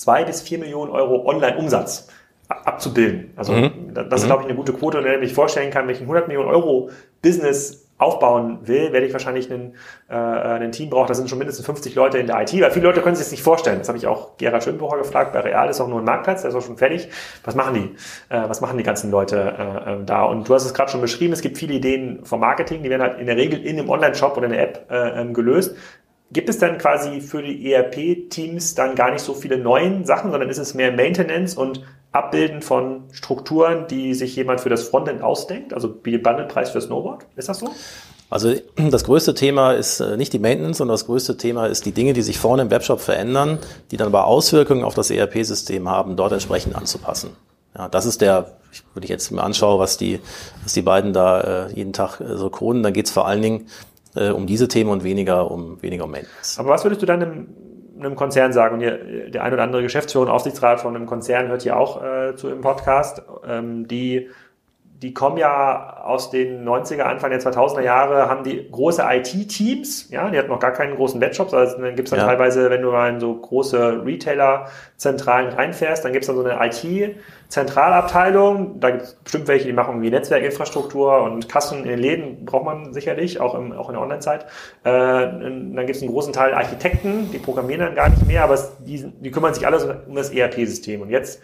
A: zwei bis vier Millionen Euro Online-Umsatz abzubilden. Also mhm. das ist, glaube ich, eine gute Quote. Und wenn ich mir vorstellen kann, wenn ich ein 100 Millionen Euro Business aufbauen will, werde ich wahrscheinlich einen, äh, ein Team brauchen. Da sind schon mindestens 50 Leute in der IT, weil viele Leute können sich das nicht vorstellen. Das habe ich auch Gerhard Schönbucher gefragt. Bei Real ist auch nur ein Marktplatz, der ist auch schon fertig. Was machen die? Äh, was machen die ganzen Leute äh, äh da? Und du hast es gerade schon beschrieben, es gibt viele Ideen vom Marketing, die werden halt in der Regel in einem Online-Shop oder in der App äh, ähm, gelöst. Gibt es dann quasi für die ERP-Teams dann gar nicht so viele neuen Sachen, sondern ist es mehr Maintenance und Abbilden von Strukturen, die sich jemand für das Frontend ausdenkt? Also Bundlepreis für Snowboard? Ist das so?
B: Also das größte Thema ist äh, nicht die Maintenance, sondern das größte Thema ist die Dinge, die sich vorne im Webshop verändern, die dann aber Auswirkungen auf das ERP-System haben, dort entsprechend anzupassen. Ja, das ist der, wenn ich jetzt mir anschaue, was die, was die beiden da äh, jeden Tag äh, so kronen, dann geht es vor allen Dingen äh, um diese Themen und weniger um weniger um Maintenance.
A: Aber was würdest du dann im, einem Konzern sagen? Und der ein oder andere Geschäftsführer und Aufsichtsrat von einem Konzern hört ja auch äh, zu im Podcast, ähm, die die kommen ja aus den 90er, Anfang der 2000er Jahre, haben die große IT-Teams, ja, die hatten noch gar keinen großen Webshop, also dann gibt's dann ja. teilweise, wenn du mal in so große Retailer-Zentralen reinfährst, dann gibt's dann so eine IT-Zentralabteilung, da gibt's bestimmt welche, die machen irgendwie Netzwerkinfrastruktur und Kassen in den Läden braucht man sicherlich, auch, im, auch in der Online-Zeit. Äh, dann gibt's einen großen Teil Architekten, die programmieren dann gar nicht mehr, aber die, die kümmern sich alles um das ERP-System und jetzt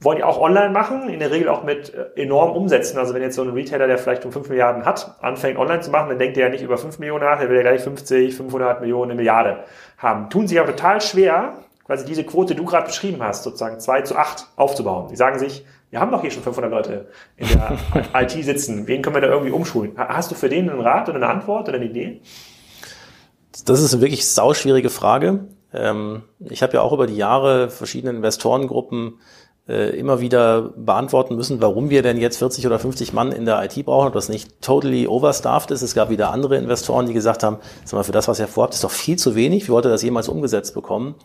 A: wollen die auch online machen, in der Regel auch mit äh, enormen Umsätzen. Also wenn jetzt so ein Retailer, der vielleicht um 5 Milliarden hat, anfängt online zu machen, dann denkt er ja nicht über 5 Millionen nach, der will ja gleich 50, 500 Millionen, eine Milliarde haben. Tun sich aber total schwer, quasi diese Quote, die du gerade beschrieben hast, sozusagen 2 zu 8 aufzubauen. Die sagen sich, wir haben doch hier schon 500 Leute in der IT sitzen, wen können wir da irgendwie umschulen? Hast du für den einen Rat oder eine Antwort oder eine Idee?
B: Das ist eine wirklich sauschwierige Frage. Ähm, ich habe ja auch über die Jahre verschiedene Investorengruppen immer wieder beantworten müssen, warum wir denn jetzt 40 oder 50 Mann in der IT brauchen, ob das nicht totally overstaffed ist. Es gab wieder andere Investoren, die gesagt haben, sag mal, für das, was ihr vorhabt, ist doch viel zu wenig. Wie wollt ihr das jemals umgesetzt bekommen?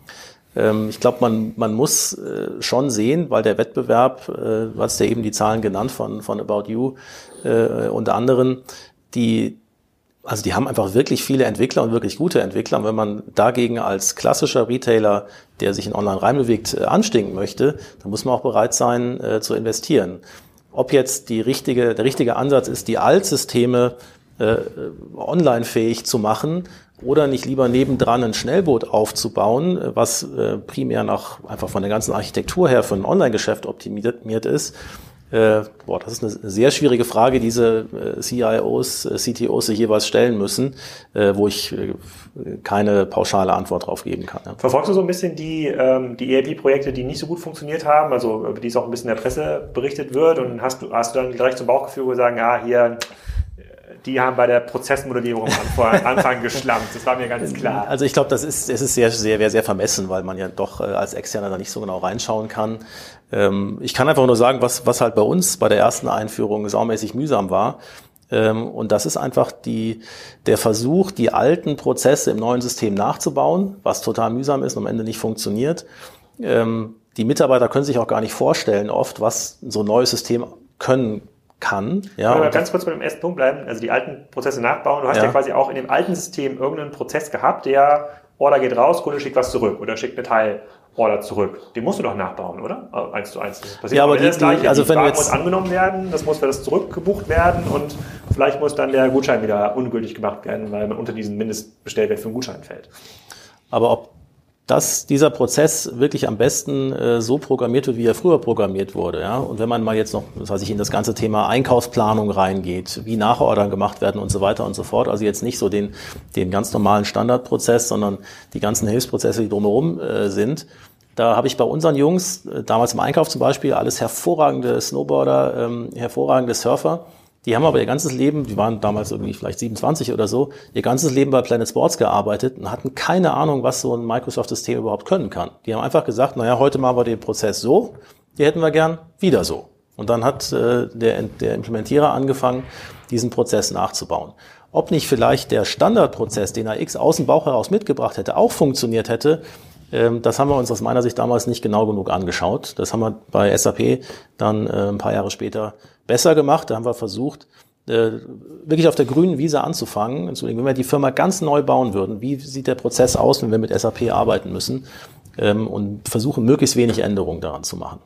B: Ähm, ich glaube, man, man muss äh, schon sehen, weil der Wettbewerb, äh, du hast ja eben die Zahlen genannt von, von About You äh, und anderen, die, also die haben einfach wirklich viele Entwickler und wirklich gute Entwickler. Und wenn man dagegen als klassischer Retailer, der sich in Online reinbewegt, äh, anstinken möchte, dann muss man auch bereit sein äh, zu investieren. Ob jetzt die richtige, der richtige Ansatz ist, die Altsysteme äh, online fähig zu machen oder nicht lieber nebendran ein Schnellboot aufzubauen, äh, was äh, primär nach einfach von der ganzen Architektur her für ein Online-Geschäft optimiert ist, äh, boah, das ist eine sehr schwierige Frage, diese äh, CIOs, äh, CTOs sich jeweils stellen müssen, äh, wo ich äh, keine pauschale Antwort drauf geben kann. Ja.
A: Verfolgst du so ein bisschen die, ähm, die ERP-Projekte, die nicht so gut funktioniert haben, also über die es auch ein bisschen in der Presse berichtet wird und hast du, hast du dann gleich zum Bauchgefühl, sagen, ja, hier die haben bei der Prozessmodellierung am Anfang geschlampt. Das war mir ganz klar.
B: Also ich glaube, das ist, es ist sehr, sehr, sehr vermessen, weil man ja doch als Externer da nicht so genau reinschauen kann. Ähm, ich kann einfach nur sagen, was, was halt bei uns bei der ersten Einführung saumäßig mühsam war. Ähm, und das ist einfach die, der Versuch, die alten Prozesse im neuen System nachzubauen, was total mühsam ist und am Ende nicht funktioniert. Ähm, die Mitarbeiter können sich auch gar nicht vorstellen oft, was so ein neues System können kann.
A: Ja, Aber ganz kurz bei dem ersten Punkt bleiben, also die alten Prozesse nachbauen. Du hast ja. ja quasi auch in dem alten System irgendeinen Prozess gehabt, der Order geht raus, Kunde schickt was zurück oder schickt eine Teilorder zurück. Den musst du doch nachbauen, oder? Also eins zu eins. Das
B: passiert ja, aber die, das Gleiche.
A: Also die wenn Ware jetzt muss angenommen werden, das muss für das zurückgebucht werden und vielleicht muss dann der Gutschein wieder ungültig gemacht werden, weil man unter diesen Mindestbestellwert für einen Gutschein fällt.
B: Aber ob dass dieser Prozess wirklich am besten äh, so programmiert wird, wie er früher programmiert wurde. Ja? Und wenn man mal jetzt noch, das heißt, in das ganze Thema Einkaufsplanung reingeht, wie Nachordern gemacht werden und so weiter und so fort, also jetzt nicht so den, den ganz normalen Standardprozess, sondern die ganzen Hilfsprozesse, die drumherum äh, sind, da habe ich bei unseren Jungs, äh, damals im Einkauf zum Beispiel, alles hervorragende Snowboarder, ähm, hervorragende Surfer, die haben aber ihr ganzes Leben, die waren damals irgendwie vielleicht 27 oder so, ihr ganzes Leben bei Planet Sports gearbeitet und hatten keine Ahnung, was so ein Microsoft-System überhaupt können kann. Die haben einfach gesagt, naja, heute machen wir den Prozess so, die hätten wir gern wieder so. Und dann hat äh, der, der Implementierer angefangen, diesen Prozess nachzubauen. Ob nicht vielleicht der Standardprozess, den er X aus dem Bauch heraus mitgebracht hätte, auch funktioniert hätte, das haben wir uns aus meiner Sicht damals nicht genau genug angeschaut. Das haben wir bei SAP dann äh, ein paar Jahre später besser gemacht. Da haben wir versucht, äh, wirklich auf der grünen Wiese anzufangen. Wenn wir die Firma ganz neu bauen würden, wie sieht der Prozess aus, wenn wir mit SAP arbeiten müssen? Ähm, und versuchen, möglichst wenig Änderungen daran zu machen.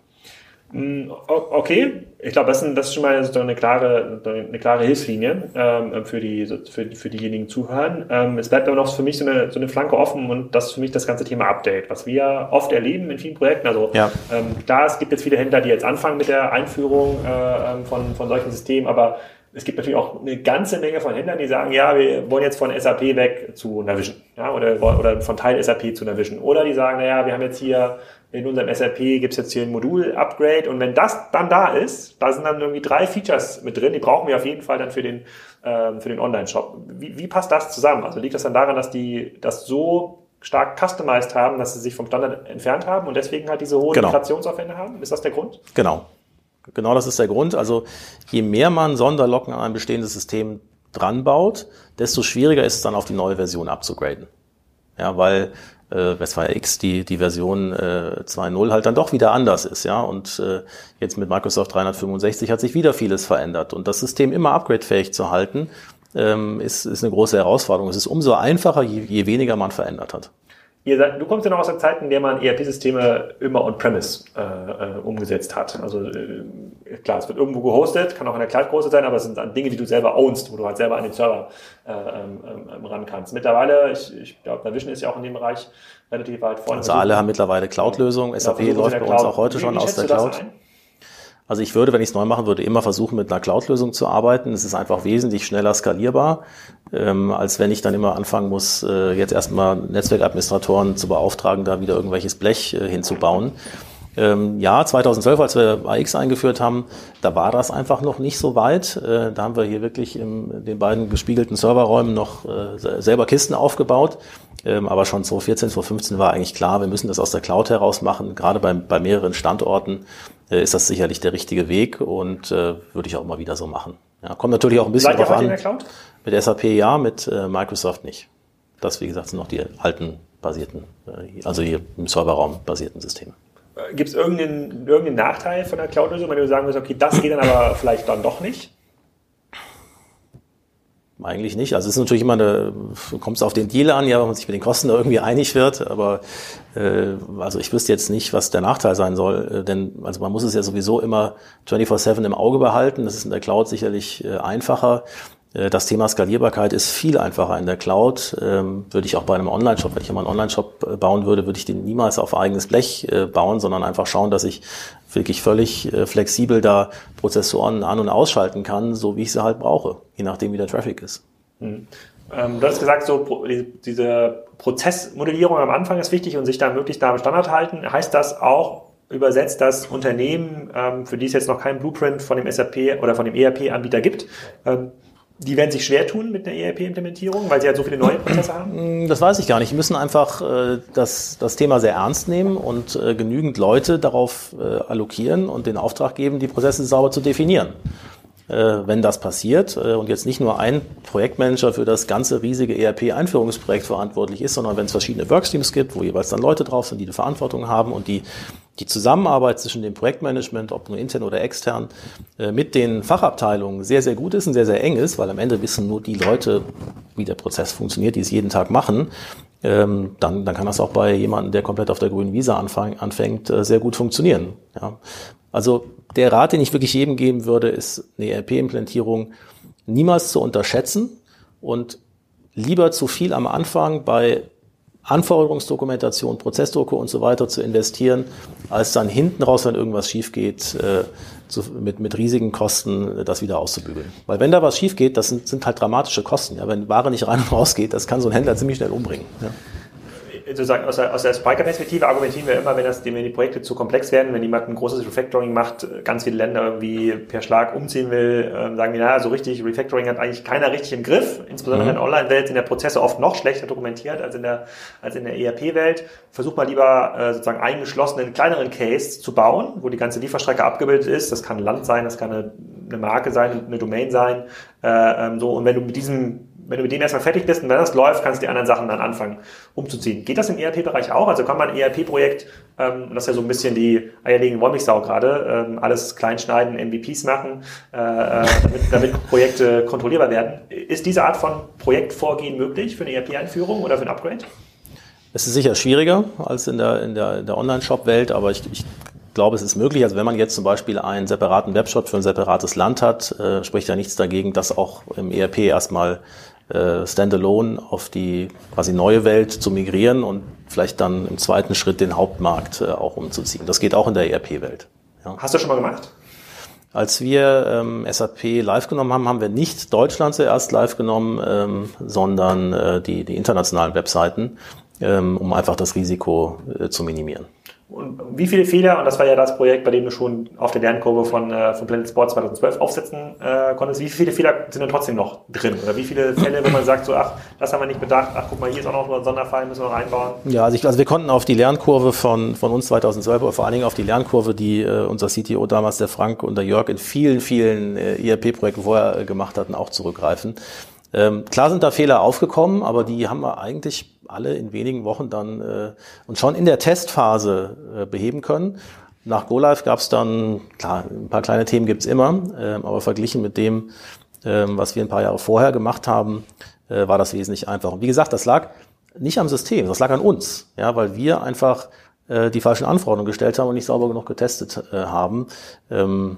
A: Mm, okay, ich glaube, das, ist schon mal so eine klare, eine klare Hilfslinie ähm, für, die, für, für diejenigen zuhören. Ähm, es bleibt aber noch für mich so eine, so eine Flanke offen und das ist für mich das ganze Thema Update, was wir oft erleben in vielen Projekten. Also ja. ähm, klar, es gibt jetzt viele Händler, die jetzt anfangen mit der Einführung äh, ähm, von, von solchen Systemen, aber es gibt natürlich auch eine ganze Menge von Händlern, die sagen, ja, wir wollen jetzt von SAP weg zu Navision, ja, oder, oder von Teil SAP zu Navision. Oder die sagen, naja, wir haben jetzt hier in unserem SAP gibt es jetzt hier ein Modul-Upgrade und wenn das dann da ist, da sind dann irgendwie drei Features mit drin, die brauchen wir auf jeden Fall dann für den, ähm, für den Online-Shop. Wie, wie passt das zusammen? Also liegt das dann daran, dass die das so stark customized haben, dass sie sich vom Standard entfernt haben und deswegen halt diese hohen genau. Migrationsaufwände haben? Ist das der Grund?
B: Genau. Genau das ist der Grund. Also je mehr man Sonderlocken an ein bestehendes System dran baut, desto schwieriger ist es dann auf die neue Version abzugraden. Ja, weil äh, Westfire X die, die Version äh, 2.0 halt dann doch wieder anders ist, ja. Und äh, jetzt mit Microsoft 365 hat sich wieder vieles verändert. Und das System immer upgradefähig zu halten, ähm, ist, ist eine große Herausforderung. Es ist umso einfacher, je, je weniger man verändert hat.
A: Ihr seid, du kommst ja noch aus der Zeit, in der man ERP-Systeme immer on-premise äh, äh, umgesetzt hat. Also äh, klar, es wird irgendwo gehostet, kann auch in der Cloud große sein, aber es sind Dinge, die du selber ownst, wo du halt selber an den Server äh, ähm, ähm, ran kannst. Mittlerweile, ich, ich glaube, Navision ist ja auch in dem Bereich relativ weit vorne.
B: Also alle haben mittlerweile Cloud-Lösungen. SAP läuft bei uns auch heute wie, schon wie aus der Cloud. Also ich würde, wenn ich es neu machen würde, immer versuchen, mit einer Cloud-Lösung zu arbeiten. Es ist einfach wesentlich schneller skalierbar, ähm, als wenn ich dann immer anfangen muss, äh, jetzt erstmal Netzwerkadministratoren zu beauftragen, da wieder irgendwelches Blech äh, hinzubauen. Ähm, ja, 2012, als wir AX eingeführt haben, da war das einfach noch nicht so weit. Äh, da haben wir hier wirklich in den beiden gespiegelten Serverräumen noch äh, selber Kisten aufgebaut. Ähm, aber schon 2014, 2015 war eigentlich klar, wir müssen das aus der Cloud heraus machen. Gerade bei, bei mehreren Standorten äh, ist das sicherlich der richtige Weg und äh, würde ich auch mal wieder so machen. Ja, kommt natürlich auch ein bisschen
A: drauf an.
B: Mit SAP ja, mit äh, Microsoft nicht. Das, wie gesagt, sind noch die alten basierten, äh, also hier im Serverraum basierten Systeme.
A: Gibt es irgendeinen, irgendeinen Nachteil von der Cloud-Lösung, wenn du sagen würdest, okay, das geht dann aber vielleicht dann doch nicht?
B: Eigentlich nicht. Also es ist natürlich immer eine, kommt es auf den Deal an, ja, wenn man sich mit den Kosten irgendwie einig wird, aber äh, also ich wüsste jetzt nicht, was der Nachteil sein soll, äh, denn also man muss es ja sowieso immer 24/7 im Auge behalten. Das ist in der Cloud sicherlich äh, einfacher. Äh, das Thema Skalierbarkeit ist viel einfacher in der Cloud. Ähm, würde ich auch bei einem Online-Shop, wenn ich mal einen Online-Shop äh, bauen würde, würde ich den niemals auf eigenes Blech äh, bauen, sondern einfach schauen, dass ich wirklich völlig flexibel da Prozessoren an- und ausschalten kann, so wie ich sie halt brauche, je nachdem, wie der Traffic ist.
A: Mhm. Ähm, du hast gesagt, so diese Prozessmodellierung am Anfang ist wichtig und sich da möglichst da am Standard halten. Heißt das auch übersetzt, dass Unternehmen, ähm, für die es jetzt noch kein Blueprint von dem SAP oder von dem ERP-Anbieter gibt, die werden sich schwer tun mit einer ERP-Implementierung, weil sie halt so viele neue Prozesse haben?
B: Mm, das weiß ich gar nicht. Die müssen einfach äh, das, das Thema sehr ernst nehmen und äh, genügend Leute darauf äh, allokieren und den Auftrag geben, die Prozesse sauber zu definieren. Äh, wenn das passiert äh, und jetzt nicht nur ein Projektmanager für das ganze riesige ERP-Einführungsprojekt verantwortlich ist, sondern wenn es verschiedene Workstreams gibt, wo jeweils dann Leute drauf sind, die die Verantwortung haben und die die Zusammenarbeit zwischen dem Projektmanagement, ob nur intern oder extern, äh, mit den Fachabteilungen sehr, sehr gut ist und sehr, sehr eng ist, weil am Ende wissen nur die Leute, wie der Prozess funktioniert, die es jeden Tag machen. Ähm, dann, dann kann das auch bei jemandem, der komplett auf der grünen Visa anfang, anfängt, äh, sehr gut funktionieren. Ja. Also der Rat, den ich wirklich jedem geben würde, ist eine ERP-Implementierung niemals zu unterschätzen und lieber zu viel am Anfang bei Anforderungsdokumentation, Prozessdrucke und so weiter zu investieren, als dann hinten raus, wenn irgendwas schief geht, äh, zu, mit, mit riesigen Kosten das wieder auszubügeln. Weil wenn da was schief geht, das sind, sind halt dramatische Kosten. Ja, wenn Ware nicht rein und raus geht, das kann so ein Händler ziemlich schnell umbringen. Ja
A: sozusagen aus der, aus der Spiker-Perspektive argumentieren wir immer, wenn, das, wenn die Projekte zu komplex werden, wenn jemand ein großes Refactoring macht, ganz viele Länder irgendwie per Schlag umziehen will, äh, sagen wir, naja, so richtig, Refactoring hat eigentlich keiner richtig im Griff. Insbesondere mhm. in der Online-Welt sind der Prozesse oft noch schlechter dokumentiert als in der, als in der ERP-Welt. Versuch mal lieber äh, sozusagen eingeschlossenen, kleineren Case zu bauen, wo die ganze Lieferstrecke abgebildet ist. Das kann ein Land sein, das kann eine, eine Marke sein, eine Domain sein. Äh, ähm, so. Und wenn du mit diesem wenn du mit dem erstmal fertig bist und wenn das läuft, kannst du die anderen Sachen dann anfangen umzuziehen. Geht das im ERP-Bereich auch? Also kann man ERP-Projekt, ähm, das ist ja so ein bisschen die eierlegende Wollmilchsau gerade, ähm, alles kleinschneiden, MVPs machen, äh, äh, damit, damit Projekte kontrollierbar werden. Ist diese Art von Projektvorgehen möglich für eine ERP-Einführung oder für ein Upgrade?
B: Es ist sicher schwieriger als in der, in der, der Online-Shop-Welt, aber ich, ich glaube, es ist möglich. Also wenn man jetzt zum Beispiel einen separaten Webshop für ein separates Land hat, äh, spricht ja nichts dagegen, das auch im ERP erstmal standalone auf die quasi neue Welt zu migrieren und vielleicht dann im zweiten Schritt den Hauptmarkt äh, auch umzuziehen. Das geht auch in der ERP-Welt.
A: Ja. Hast du schon mal gemacht?
B: Als wir ähm, SAP live genommen haben, haben wir nicht Deutschland zuerst live genommen, ähm, sondern äh, die, die internationalen Webseiten, ähm, um einfach das Risiko äh, zu minimieren.
A: Und wie viele Fehler, und das war ja das Projekt, bei dem du schon auf der Lernkurve von, äh, von Planet Sports 2012 aufsetzen äh, konntest, wie viele Fehler sind denn trotzdem noch drin? Oder wie viele Fälle, wo man sagt, so, ach, das haben wir nicht bedacht, ach, guck mal, hier ist auch noch ein Sonderfall, müssen wir noch einbauen?
B: Ja, also, ich, also wir konnten auf die Lernkurve von, von uns 2012, aber vor allen Dingen auf die Lernkurve, die äh, unser CTO damals, der Frank und der Jörg, in vielen, vielen äh, ERP-Projekten vorher äh, gemacht hatten, auch zurückgreifen. Ähm, klar sind da Fehler aufgekommen, aber die haben wir eigentlich alle in wenigen Wochen dann äh, und schon in der Testphase äh, beheben können. Nach GoLive gab es dann, klar, ein paar kleine Themen gibt's immer, äh, aber verglichen mit dem, äh, was wir ein paar Jahre vorher gemacht haben, äh, war das wesentlich einfacher. Und wie gesagt, das lag nicht am System, das lag an uns, ja, weil wir einfach äh, die falschen Anforderungen gestellt haben und nicht sauber genug getestet äh, haben. Ähm,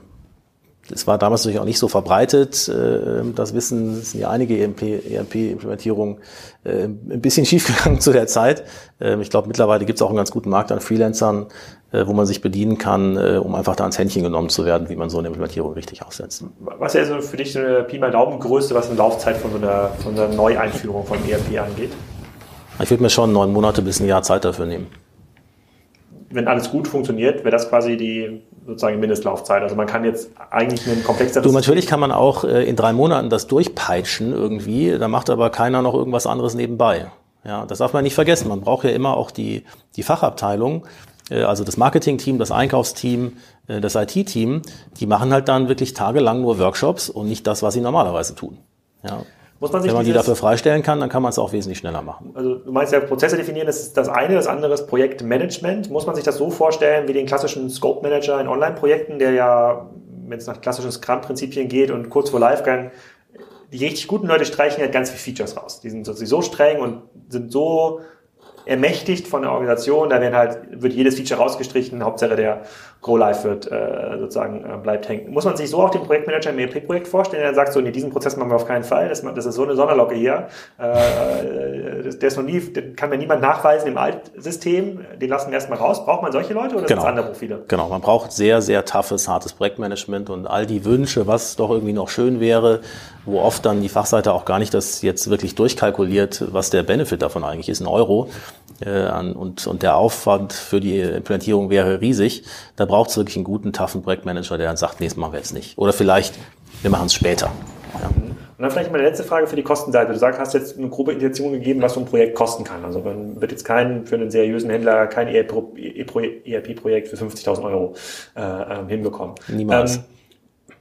B: es war damals natürlich auch nicht so verbreitet. Äh, das Wissen es sind ja einige ERP-Implementierungen äh, ein bisschen schiefgegangen zu der Zeit. Ähm, ich glaube, mittlerweile gibt es auch einen ganz guten Markt an Freelancern, äh, wo man sich bedienen kann, um einfach da ans Händchen genommen zu werden, wie man so eine Implementierung richtig aufsetzt.
A: Was ist also für dich so eine Pi mal Daumen Größe, was eine Laufzeit von so einer, von einer Neueinführung von ERP angeht?
B: Ich würde mir schon neun Monate bis ein Jahr Zeit dafür nehmen
A: wenn alles gut funktioniert, wäre das quasi die sozusagen Mindestlaufzeit. Also man kann jetzt eigentlich einen komplexeren.
B: Du, natürlich kann man auch äh, in drei Monaten das durchpeitschen irgendwie, da macht aber keiner noch irgendwas anderes nebenbei. Ja, das darf man nicht vergessen. Man braucht ja immer auch die, die Fachabteilung, äh, also das Marketing-Team, das Einkaufsteam, äh, das IT-Team, die machen halt dann wirklich tagelang nur Workshops und nicht das, was sie normalerweise tun. Ja. Muss man sich Wenn man die dafür freistellen kann, dann kann man es auch wesentlich schneller machen.
A: Also du meinst ja, Prozesse definieren, das ist das eine, das andere ist Projektmanagement. Muss man sich das so vorstellen wie den klassischen Scope Manager in Online-Projekten, der ja, wenn es nach klassischen Scrum-Prinzipien geht und kurz vor Livegang, die richtig guten Leute streichen halt ganz viele Features raus. Die sind so streng und sind so ermächtigt von der Organisation, da werden halt, wird jedes Feature rausgestrichen, Hauptsache der Go Live wird äh, sozusagen äh, bleibt hängen. Muss man sich so auch den Projektmanager im ERP-Projekt vorstellen, der sagt so, nee, diesen Prozess machen wir auf keinen Fall, das, das ist so eine Sonderlocke hier, äh, der ist noch nie, den kann mir niemand nachweisen im Altsystem, den lassen wir erstmal raus. Braucht man solche Leute oder
B: genau.
A: sind es andere Profile?
B: Genau, man braucht sehr, sehr toughes, hartes Projektmanagement und all die Wünsche, was doch irgendwie noch schön wäre, wo oft dann die Fachseite auch gar nicht das jetzt wirklich durchkalkuliert, was der Benefit davon eigentlich ist, ein Euro. Äh, und, und der Aufwand für die Implementierung wäre riesig. Da braucht es wirklich einen guten, toughen Projektmanager, der dann sagt, nee, das machen wir jetzt nicht. Oder vielleicht, wir machen es später. Ja.
A: Und dann vielleicht mal eine letzte Frage für die Kostenseite. Du sagst, hast jetzt eine grobe Intention gegeben, was so ein Projekt kosten kann. Also man wird jetzt kein, für einen seriösen Händler kein ERP-Projekt für 50.000 Euro äh, ähm, hinbekommen.
B: Niemals. Ähm,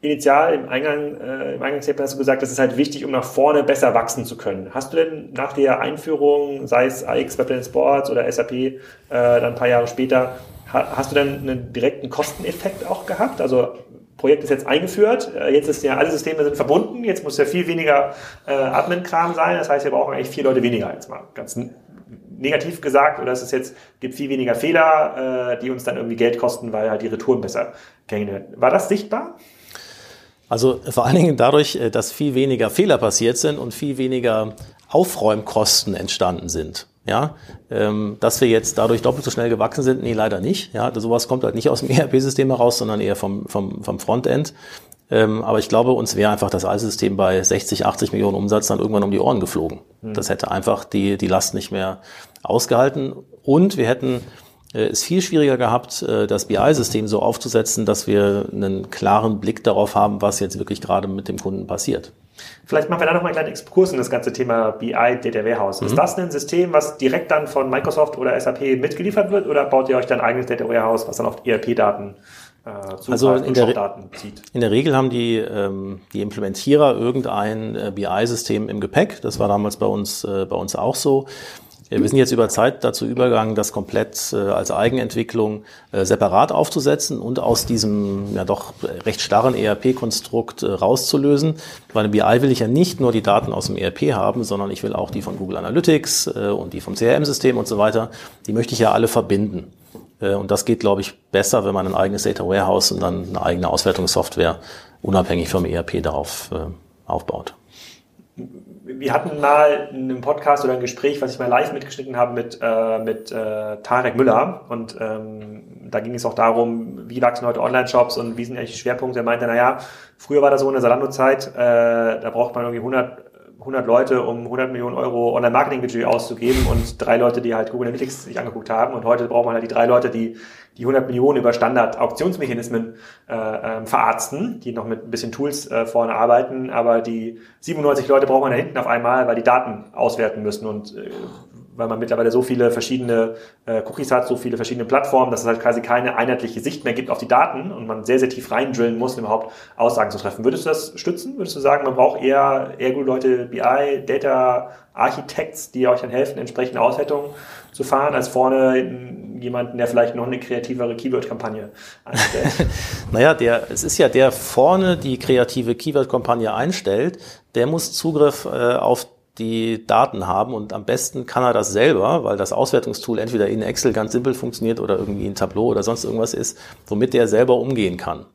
A: initial im Eingang, äh, im Eingangsstatement hast du gesagt, das ist halt wichtig, um nach vorne besser wachsen zu können. Hast du denn nach der Einführung, sei es AX Planet Sports oder SAP, äh, dann ein paar Jahre später, ha hast du dann einen direkten Kosteneffekt auch gehabt? Also Projekt ist jetzt eingeführt, äh, jetzt ist ja, alle Systeme sind verbunden, jetzt muss ja viel weniger äh, Admin-Kram sein, das heißt, wir brauchen eigentlich vier Leute weniger, jetzt mal ganz negativ gesagt, oder es ist jetzt, gibt viel weniger Fehler, äh, die uns dann irgendwie Geld kosten, weil halt die Retouren besser gängen werden. War das sichtbar?
B: Also vor allen Dingen dadurch, äh, dass viel weniger Fehler passiert sind und viel weniger Aufräumkosten entstanden sind. Ja, ähm, dass wir jetzt dadurch doppelt so schnell gewachsen sind, nee, leider nicht. Ja, sowas kommt halt nicht aus dem ERP-System heraus, sondern eher vom, vom, vom Frontend. Ähm, aber ich glaube, uns wäre einfach das alte System bei 60, 80 Millionen Umsatz dann irgendwann um die Ohren geflogen. Mhm. Das hätte einfach die, die Last nicht mehr ausgehalten. Und wir hätten es viel schwieriger gehabt, äh, das BI-System so aufzusetzen, dass wir einen klaren Blick darauf haben, was jetzt wirklich gerade mit dem Kunden passiert.
A: Vielleicht machen wir da noch mal einen kleinen Exkurs in das ganze Thema BI Data Warehouse. Mhm. Ist das ein System, was direkt dann von Microsoft oder SAP mitgeliefert wird oder baut ihr euch dann ein eigenes Data Warehouse, was dann auf ERP-Daten
B: äh, also in der, in der Regel haben die, ähm, die Implementierer irgendein äh, BI-System im Gepäck. Das war damals bei uns, äh, bei uns auch so. Wir sind jetzt über Zeit dazu übergegangen, das komplett äh, als Eigenentwicklung äh, separat aufzusetzen und aus diesem ja doch recht starren ERP-Konstrukt äh, rauszulösen. Bei einem BI will ich ja nicht nur die Daten aus dem ERP haben, sondern ich will auch die von Google Analytics äh, und die vom CRM-System und so weiter. Die möchte ich ja alle verbinden. Äh, und das geht, glaube ich, besser, wenn man ein eigenes Data Warehouse und dann eine eigene Auswertungssoftware unabhängig vom ERP darauf äh, aufbaut.
A: Wir hatten mal einen Podcast oder ein Gespräch, was ich mal live mitgeschnitten habe mit, äh, mit äh, Tarek Müller. Und ähm, da ging es auch darum, wie wachsen heute Online-Shops und wie sind eigentlich die Schwerpunkte. Er meinte, naja, früher war das so in der Salando-Zeit, äh, da braucht man irgendwie 100 100 Leute, um 100 Millionen Euro Online-Marketing-Budget auszugeben und drei Leute, die halt Google Analytics sich angeguckt haben. Und heute braucht man halt die drei Leute, die die 100 Millionen über Standard-Auktionsmechanismen äh, äh, verarzten, die noch mit ein bisschen Tools äh, vorne arbeiten. Aber die 97 Leute braucht man da hinten auf einmal, weil die Daten auswerten müssen. Und äh, weil man mittlerweile so viele verschiedene äh, Cookies hat, so viele verschiedene Plattformen, dass es halt quasi keine einheitliche Sicht mehr gibt auf die Daten und man sehr, sehr tief reindrillen muss, um überhaupt Aussagen zu treffen. Würdest du das stützen? Würdest du sagen, man braucht eher, eher gute Leute, BI, Data Architects, die euch dann helfen, entsprechende Auswertungen zu fahren, als vorne jemanden, der vielleicht noch eine kreativere Keyword-Kampagne
B: einstellt? naja, der, es ist ja der vorne die kreative Keyword-Kampagne einstellt, der muss Zugriff äh, auf die Daten haben und am besten kann er das selber, weil das Auswertungstool entweder in Excel ganz simpel funktioniert oder irgendwie in Tableau oder sonst irgendwas ist, womit der selber umgehen kann.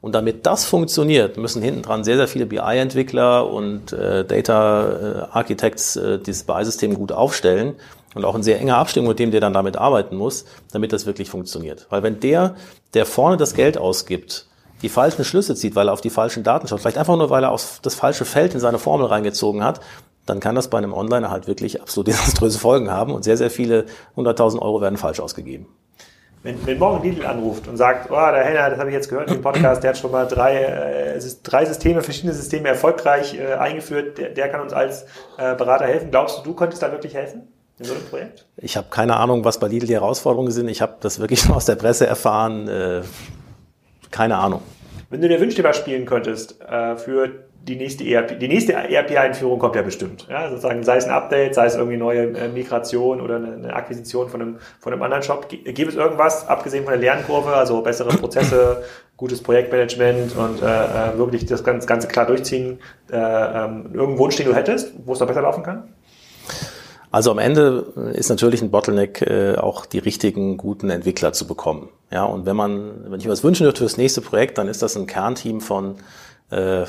B: Und damit das funktioniert, müssen hinten dran sehr, sehr viele BI-Entwickler und äh, Data äh, Architects äh, dieses BI-System gut aufstellen und auch in sehr enger Abstimmung mit dem, der dann damit arbeiten muss, damit das wirklich funktioniert. Weil wenn der, der vorne das Geld ausgibt, die falschen Schlüsse zieht, weil er auf die falschen Daten schaut, vielleicht einfach nur, weil er auf das falsche Feld in seine Formel reingezogen hat, dann kann das bei einem Onliner halt wirklich absolut desaströse Folgen haben und sehr, sehr viele 100.000 Euro werden falsch ausgegeben.
A: Wenn, wenn morgen Lidl anruft und sagt, oh, der Henner, das habe ich jetzt gehört im Podcast, der hat schon mal drei, äh, drei Systeme, verschiedene Systeme erfolgreich äh, eingeführt, der, der kann uns als äh, Berater helfen. Glaubst du, du könntest da wirklich helfen?
B: In so einem Projekt? Ich habe keine Ahnung, was bei Lidl die Herausforderungen sind. Ich habe das wirklich nur aus der Presse erfahren. Äh, keine Ahnung.
A: Wenn du dir Wünschthema spielen könntest äh, für die nächste ERP, die nächste ERP-Einführung kommt ja bestimmt. Ja, sozusagen, sei es ein Update, sei es irgendwie neue äh, Migration oder eine, Akquisition von einem, von einem anderen Shop. Gibt es irgendwas, abgesehen von der Lernkurve, also bessere Prozesse, gutes Projektmanagement und äh, äh wirklich das Ganze, Ganze klar durchziehen, äh, ähm, irgendeinen Wunsch, den du hättest, wo es noch besser laufen kann?
B: Also am Ende ist natürlich ein Bottleneck, äh, auch die richtigen, guten Entwickler zu bekommen. Ja, und wenn man, wenn ich mir was wünschen dürfte fürs nächste Projekt, dann ist das ein Kernteam von äh,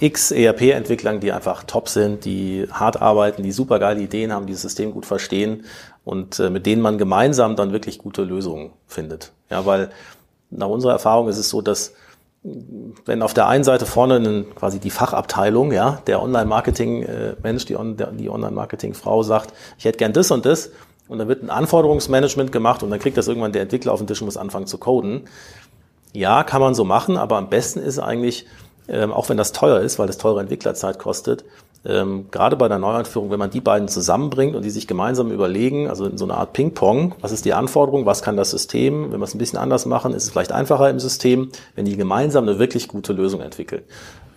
B: x ERP-Entwicklern, die einfach top sind, die hart arbeiten, die super geile Ideen haben, die das System gut verstehen und äh, mit denen man gemeinsam dann wirklich gute Lösungen findet. Ja, weil nach unserer Erfahrung ist es so, dass wenn auf der einen Seite vorne einen, quasi die Fachabteilung, ja, der Online-Marketing-Mensch, die, On die Online-Marketing-Frau sagt, ich hätte gern das und das, und dann wird ein Anforderungsmanagement gemacht und dann kriegt das irgendwann der Entwickler auf den Tisch und muss anfangen zu coden. Ja, kann man so machen, aber am besten ist eigentlich, ähm, auch wenn das teuer ist, weil das teure Entwicklerzeit kostet, ähm, gerade bei der Neueinführung, wenn man die beiden zusammenbringt und die sich gemeinsam überlegen, also in so einer Art Ping-Pong, was ist die Anforderung, was kann das System, wenn wir es ein bisschen anders machen, ist es vielleicht einfacher im System, wenn die gemeinsam eine wirklich gute Lösung entwickeln.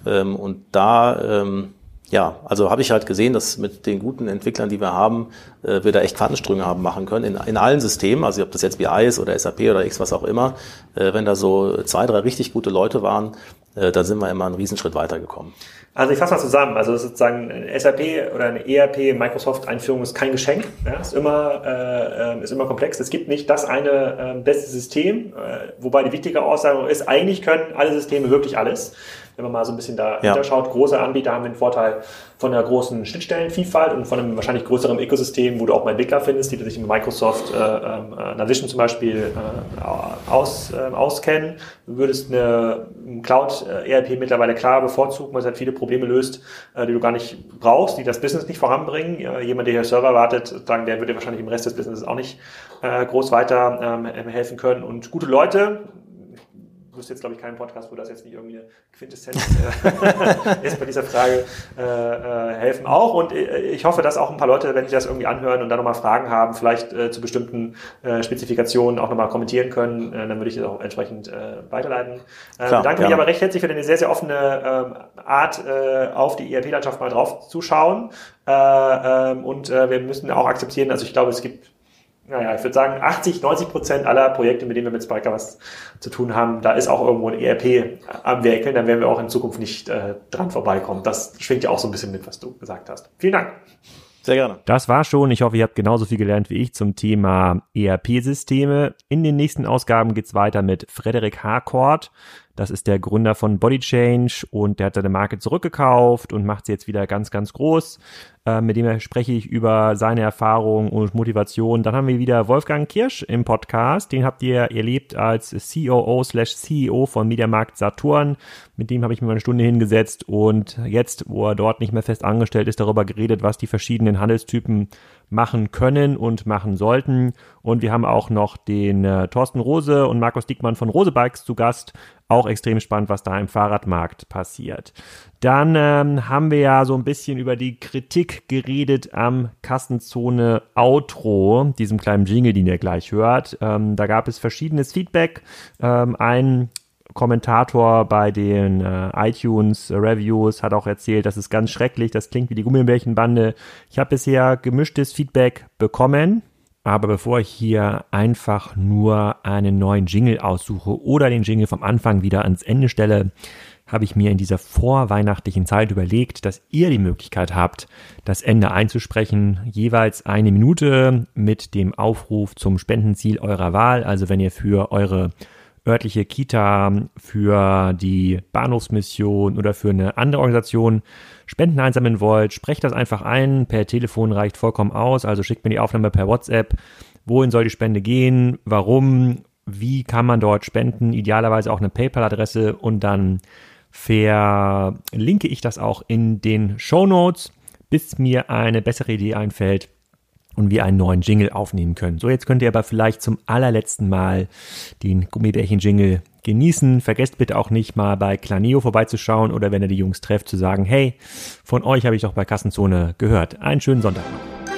B: Ähm, und da, ähm, ja, also habe ich halt gesehen, dass mit den guten Entwicklern, die wir haben, äh, wir da echt Quantensprünge haben machen können in, in allen Systemen, also ob das jetzt BI ist oder SAP oder X, was auch immer, äh, wenn da so zwei, drei richtig gute Leute waren, äh, da sind wir immer einen Riesenschritt weitergekommen.
A: Also ich fasse mal zusammen. Also sozusagen eine SAP oder eine ERP Microsoft Einführung ist kein Geschenk. Ja, ist immer äh, ist immer komplex. Es gibt nicht das eine äh, beste System, äh, wobei die wichtige Aussage ist: Eigentlich können alle Systeme wirklich alles wenn man mal so ein bisschen da ja. schaut, große Anbieter haben den Vorteil von einer großen Schnittstellenvielfalt und von einem wahrscheinlich größeren Ökosystem, wo du auch mal Entwickler findest, die sich mit Microsoft äh, äh, Navision zum Beispiel äh, aus, äh, auskennen. Du würdest eine Cloud-ERP äh, mittlerweile klar bevorzugen, weil es halt viele Probleme löst, äh, die du gar nicht brauchst, die das Business nicht voranbringen. Äh, jemand, der hier Server wartet, sagen, der würde wahrscheinlich im Rest des Businesses auch nicht äh, groß weiter ähm, helfen können. Und gute Leute, wüsste jetzt, glaube ich, keinen Podcast, wo das jetzt nicht irgendwie eine Quintessenz äh, ist bei dieser Frage, äh, äh, helfen auch. Und äh, ich hoffe, dass auch ein paar Leute, wenn sie das irgendwie anhören und dann nochmal Fragen haben, vielleicht äh, zu bestimmten Spezifikationen auch nochmal kommentieren können, dann würde ich das auch entsprechend äh, weiterleiten. Äh, Klar, bedanke mich aber recht herzlich für deine sehr, sehr offene äh, Art, äh, auf die ERP-Landschaft mal drauf zu schauen. Äh, äh, und äh, wir müssen auch akzeptieren, also ich glaube, es gibt naja, ich würde sagen, 80, 90 Prozent aller Projekte, mit denen wir mit Spiker was zu tun haben, da ist auch irgendwo ein ERP am Werkeln, dann werden wir auch in Zukunft nicht äh, dran vorbeikommen. Das schwingt ja auch so ein bisschen mit, was du gesagt hast. Vielen Dank. Sehr gerne. Das war schon. Ich hoffe, ihr habt genauso viel gelernt wie ich zum Thema ERP-Systeme. In den nächsten Ausgaben geht's weiter mit Frederik Harcourt. Das ist der Gründer von Body Change und der hat seine Marke zurückgekauft und macht sie jetzt wieder ganz, ganz groß. Äh, mit dem spreche ich über seine Erfahrungen und Motivation. Dann haben wir wieder Wolfgang Kirsch im Podcast. Den habt ihr erlebt als COO slash CEO von Mediamarkt Saturn. Mit dem habe ich mir eine Stunde hingesetzt und jetzt, wo er dort nicht mehr fest angestellt ist, darüber geredet, was die verschiedenen Handelstypen machen können und machen sollten. Und wir haben auch noch den äh, Thorsten Rose und Markus Diekmann von Rose Bikes zu Gast. Auch extrem spannend, was da im Fahrradmarkt passiert. Dann ähm, haben wir ja so ein bisschen über die Kritik geredet am Kassenzone Outro, diesem kleinen Jingle, den ihr gleich hört. Ähm, da gab es verschiedenes Feedback. Ähm, ein Kommentator bei den äh, iTunes Reviews hat auch erzählt, das ist ganz schrecklich, das klingt wie die Gummibärchenbande. Ich habe bisher gemischtes Feedback bekommen, aber bevor ich hier einfach nur einen neuen Jingle aussuche oder den Jingle vom Anfang wieder ans Ende stelle, habe ich mir in dieser vorweihnachtlichen Zeit überlegt, dass ihr die Möglichkeit habt, das Ende einzusprechen, jeweils eine Minute mit dem Aufruf zum Spendenziel eurer Wahl. Also wenn ihr für eure örtliche Kita, für die Bahnhofsmission oder für eine andere Organisation Spenden einsammeln wollt, sprecht das einfach ein. Per Telefon reicht vollkommen aus. Also schickt mir die Aufnahme per WhatsApp. Wohin soll die Spende gehen? Warum? Wie kann man dort spenden? Idealerweise auch eine PayPal-Adresse und dann verlinke ich das auch in den Show Notes, bis mir eine bessere Idee einfällt und wir einen neuen Jingle aufnehmen können. So, jetzt könnt ihr aber vielleicht zum allerletzten Mal den Gummibärchen-Jingle genießen. Vergesst bitte auch nicht mal bei Claneo vorbeizuschauen oder wenn ihr die Jungs trefft, zu sagen, hey, von euch habe ich doch bei Kassenzone gehört. Einen schönen Sonntag noch.